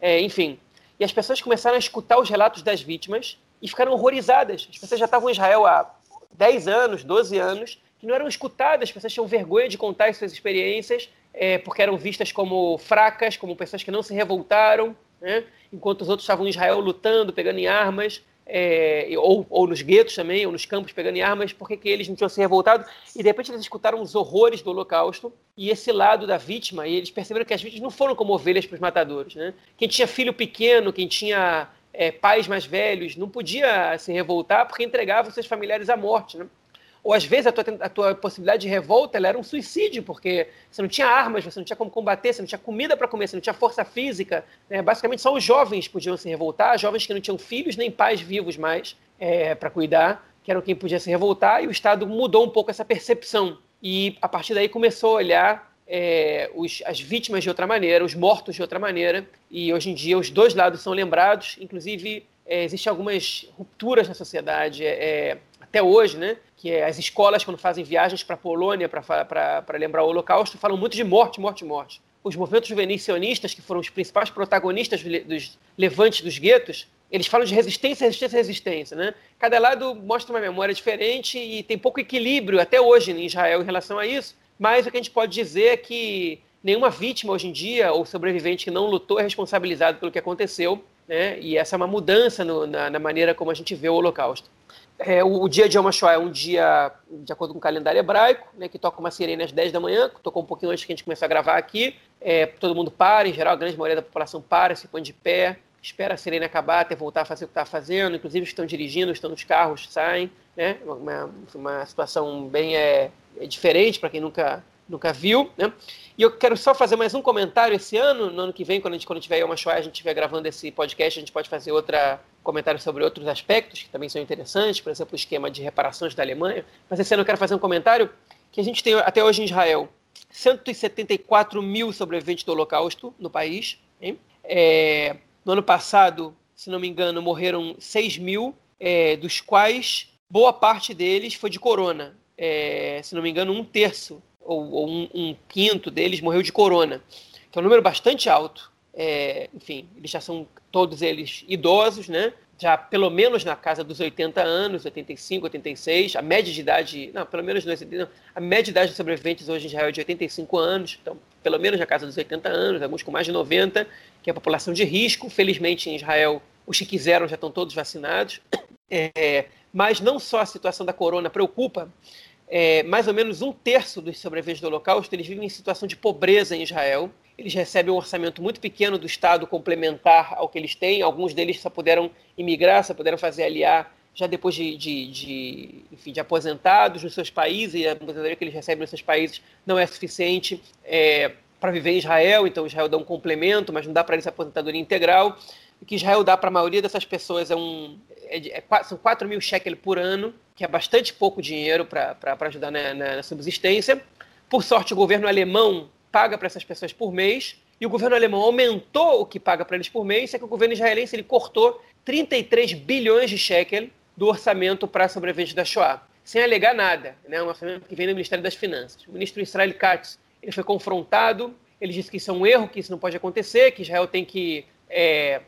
É, enfim. E as pessoas começaram a escutar os relatos das vítimas e ficaram horrorizadas. As pessoas já estavam em Israel há 10 anos, 12 anos, que não eram escutadas, as pessoas tinham vergonha de contar as suas experiências, é, porque eram vistas como fracas, como pessoas que não se revoltaram, né? enquanto os outros estavam em Israel lutando, pegando em armas é, ou, ou, nos guetos também, ou nos campos pegando em armas, porque que eles não tinham se revoltado, e de repente eles escutaram os horrores do holocausto, e esse lado da vítima, e eles perceberam que as vítimas não foram como ovelhas para os matadores. Né? Quem tinha filho pequeno, quem tinha é, pais mais velhos, não podia se revoltar porque entregava seus familiares à morte. Né? Ou às vezes a tua, a tua possibilidade de revolta era um suicídio, porque você não tinha armas, você não tinha como combater, você não tinha comida para comer, você não tinha força física. Né? Basicamente, só os jovens podiam se revoltar, jovens que não tinham filhos nem pais vivos mais é, para cuidar, que eram quem podia se revoltar, e o Estado mudou um pouco essa percepção. E a partir daí começou a olhar é, os, as vítimas de outra maneira, os mortos de outra maneira, e hoje em dia os dois lados são lembrados, inclusive é, existem algumas rupturas na sociedade. É, até hoje, né? Que é as escolas, quando fazem viagens para a Polônia para lembrar o Holocausto, falam muito de morte, morte, morte. Os movimentos juvenis sionistas, que foram os principais protagonistas dos levantes dos guetos, eles falam de resistência, resistência, resistência, né? Cada lado mostra uma memória diferente e tem pouco equilíbrio até hoje em Israel em relação a isso. Mas o que a gente pode dizer é que nenhuma vítima hoje em dia ou sobrevivente que não lutou é responsabilizado pelo que aconteceu, né? E essa é uma mudança no, na, na maneira como a gente vê o Holocausto. É, o, o, dia de Yom é um dia, de acordo com o calendário hebraico, né, que toca uma sirene às 10 da manhã, tocou um pouquinho antes que a gente começar a gravar aqui. É, todo mundo para, em geral, a grande maioria da população para, se põe de pé, espera a sirene acabar até voltar a fazer o que está fazendo. Inclusive, estão dirigindo, estão nos carros, saem. Né? Uma, uma situação bem é, é diferente para quem nunca, nunca viu. Né? E eu quero só fazer mais um comentário esse ano, no ano que vem, quando a gente quando tiver Yom HaShoah, a gente estiver gravando esse podcast, a gente pode fazer outra comentário sobre outros aspectos que também são interessantes, por exemplo, o esquema de reparações da Alemanha. Mas esse ano eu quero fazer um comentário que a gente tem até hoje em Israel 174 mil sobreviventes do Holocausto no país. É, no ano passado, se não me engano, morreram 6 mil, é, dos quais boa parte deles foi de corona. É, se não me engano, um terço ou, ou um, um, quinto deles morreu de corona, que é um número bastante alto. É, enfim, eles já são todos eles idosos, né? já pelo menos na casa dos 80 anos, 85, 86, a média de idade, não, pelo menos não, a média de idade dos sobreviventes hoje em Israel é de 85 anos, então pelo menos na casa dos 80 anos, alguns com mais de 90, que é a população de risco. Felizmente em Israel os que quiseram já estão todos vacinados. É, mas não só a situação da corona preocupa, é, mais ou menos um terço dos sobreviventes do Holocausto eles vivem em situação de pobreza em Israel eles recebem um orçamento muito pequeno do Estado complementar ao que eles têm. Alguns deles só puderam imigrar, só puderam fazer aliar já depois de, de, de, enfim, de aposentados nos seus países, e a aposentadoria que eles recebem nos seus países não é suficiente é, para viver em Israel, então Israel dá um complemento, mas não dá para eles a aposentadoria integral. Que Israel dá para a maioria dessas pessoas é um, é, é, são 4 mil shekels por ano, que é bastante pouco dinheiro para ajudar na, na, na subsistência. Por sorte, o governo alemão paga para essas pessoas por mês, e o governo alemão aumentou o que paga para eles por mês, é que o governo israelense ele cortou 33 bilhões de shekel do orçamento para sobreviventes da Shoah, sem alegar nada, né? um orçamento que vem do Ministério das Finanças. O ministro Israel Katz ele foi confrontado, ele disse que isso é um erro, que isso não pode acontecer, que Israel tem que, é,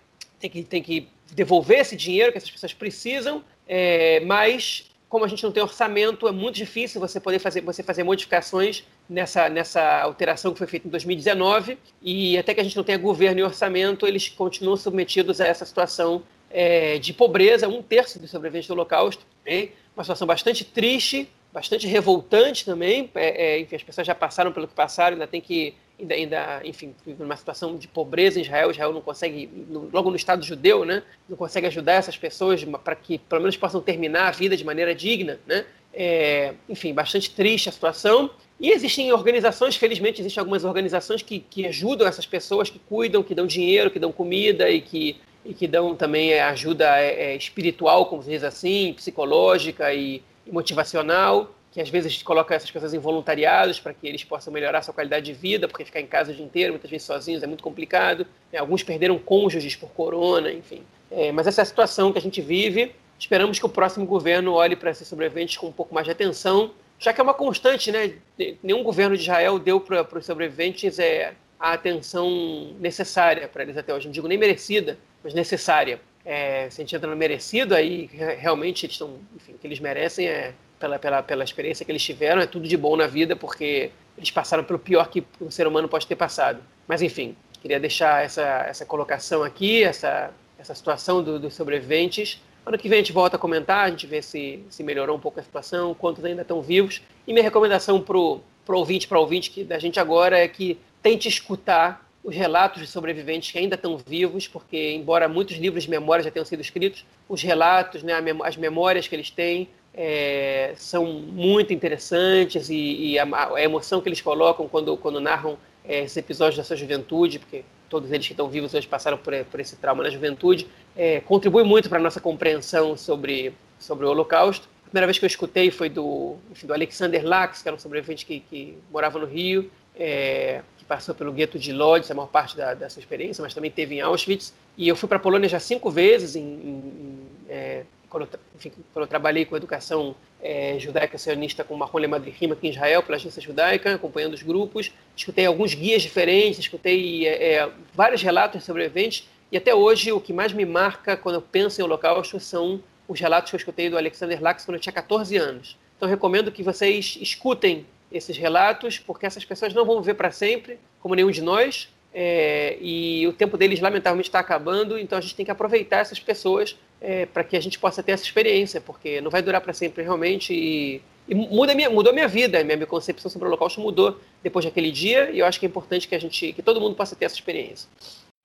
tem que, tem que devolver esse dinheiro que essas pessoas precisam, é, mas como a gente não tem orçamento, é muito difícil você poder fazer, você fazer modificações nessa, nessa alteração que foi feita em 2019. E até que a gente não tenha governo e orçamento, eles continuam submetidos a essa situação é, de pobreza, um terço dos sobreviventes do Holocausto. Hein? Uma situação bastante triste, bastante revoltante também. É, é, enfim, as pessoas já passaram pelo que passaram, ainda tem que ainda, ainda enfim, numa situação de pobreza em Israel. Israel não consegue, logo no Estado judeu, né, não consegue ajudar essas pessoas para que pelo menos possam terminar a vida de maneira digna, né? É, enfim, bastante triste a situação. E existem organizações, felizmente, existem algumas organizações que, que ajudam essas pessoas, que cuidam, que dão dinheiro, que dão comida e que, e que dão também ajuda é, é espiritual, como se diz assim, psicológica e, e motivacional que às vezes coloca essas pessoas em voluntariados para que eles possam melhorar sua qualidade de vida, porque ficar em casa o dia inteiro, muitas vezes sozinhos, é muito complicado. É, alguns perderam cônjuges por corona, enfim. É, mas essa é a situação que a gente vive. Esperamos que o próximo governo olhe para esses sobreviventes com um pouco mais de atenção, já que é uma constante, né? Nenhum governo de Israel deu para os sobreviventes é, a atenção necessária para eles até hoje. Não digo nem merecida, mas necessária. É, se a gente entra no merecido, aí realmente eles estão, enfim, o que eles merecem é pela, pela, pela experiência que eles tiveram, é tudo de bom na vida, porque eles passaram pelo pior que um ser humano pode ter passado. Mas, enfim, queria deixar essa, essa colocação aqui, essa, essa situação do, dos sobreviventes. Ano que vem a gente volta a comentar, a gente vê se, se melhorou um pouco a situação, quantos ainda estão vivos. E minha recomendação para o ouvinte, para ouvinte que, da gente agora é que tente escutar os relatos de sobreviventes que ainda estão vivos, porque embora muitos livros de memória já tenham sido escritos, os relatos, né, as memórias que eles têm, é, são muito interessantes e, e a, a, emoção que eles colocam quando, quando narram é, esses episódios da sua juventude, porque todos eles que estão vivos hoje passaram por, por esse trauma na juventude, é, contribui muito para a nossa compreensão sobre, sobre o Holocausto. A primeira vez que eu escutei foi do, enfim, do Alexander Lax, que era um sobrevivente que, que morava no Rio, é, que passou pelo gueto de Lodz, a maior parte da, sua experiência, mas também teve em Auschwitz. E eu fui para a Polônia já cinco vezes, em, em, é, quando, eu, enfim, quando eu trabalhei com educação é, judaica sionista com Marron Lemadrihim aqui em Israel, pela agência judaica, acompanhando os grupos. Escutei alguns guias diferentes, escutei é, vários relatos sobre eventos, e até hoje o que mais me marca quando eu penso em Holocausto são os relatos que eu escutei do Alexander Lax quando eu tinha 14 anos. Então recomendo que vocês escutem esses relatos, porque essas pessoas não vão viver para sempre, como nenhum de nós, é, e o tempo deles lamentavelmente está acabando, então a gente tem que aproveitar essas pessoas é, para que a gente possa ter essa experiência, porque não vai durar para sempre realmente. E, e muda minha, mudou minha vida, minha, minha concepção sobre o Holocausto mudou depois daquele dia, e eu acho que é importante que a gente, que todo mundo possa ter essa experiência.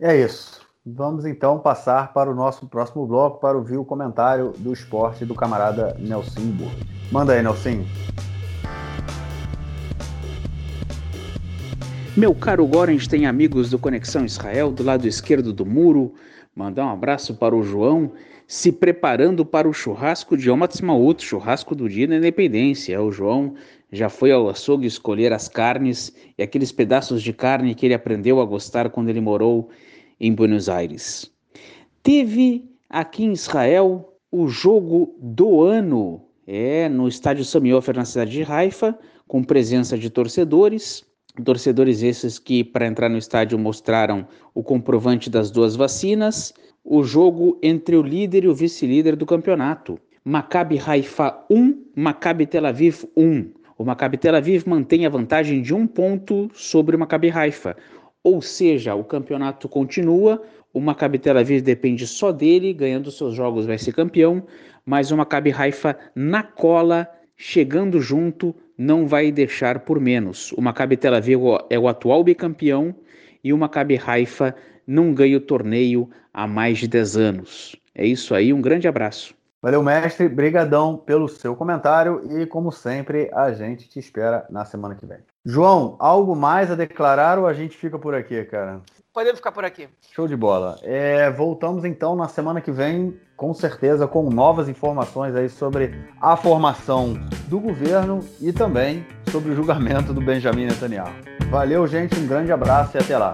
É isso. Vamos então passar para o nosso próximo bloco para ouvir o comentário do esporte do camarada Nelson Burg. Manda aí, Nelson. Meu caro Gorens tem amigos do Conexão Israel do lado esquerdo do muro. Mandar um abraço para o João se preparando para o churrasco de Yom Ha'atzmaut, churrasco do dia da independência. O João já foi ao açougue escolher as carnes e aqueles pedaços de carne que ele aprendeu a gostar quando ele morou em Buenos Aires. Teve aqui em Israel o jogo do ano, é no estádio Samiofer na cidade de Haifa, com presença de torcedores. Torcedores esses que, para entrar no estádio, mostraram o comprovante das duas vacinas. O jogo entre o líder e o vice-líder do campeonato. Maccabi Haifa 1, Maccabi Tel Aviv 1. O Maccabi Tel Aviv mantém a vantagem de um ponto sobre o Maccabi Haifa. Ou seja, o campeonato continua, o Maccabi Tel Aviv depende só dele, ganhando seus jogos vai ser campeão, mas o Maccabi Haifa na cola, chegando junto, não vai deixar por menos. O Maccabi Tel Aviv é o atual bicampeão e o Maccabi Haifa não ganha o torneio há mais de 10 anos. É isso aí, um grande abraço. Valeu, mestre. Brigadão pelo seu comentário e, como sempre, a gente te espera na semana que vem. João, algo mais a declarar ou a gente fica por aqui, cara? Podemos ficar por aqui. Show de bola. É, voltamos então na semana que vem, com certeza, com novas informações aí sobre a formação do governo e também sobre o julgamento do Benjamin Netanyahu. Valeu, gente. Um grande abraço e até lá.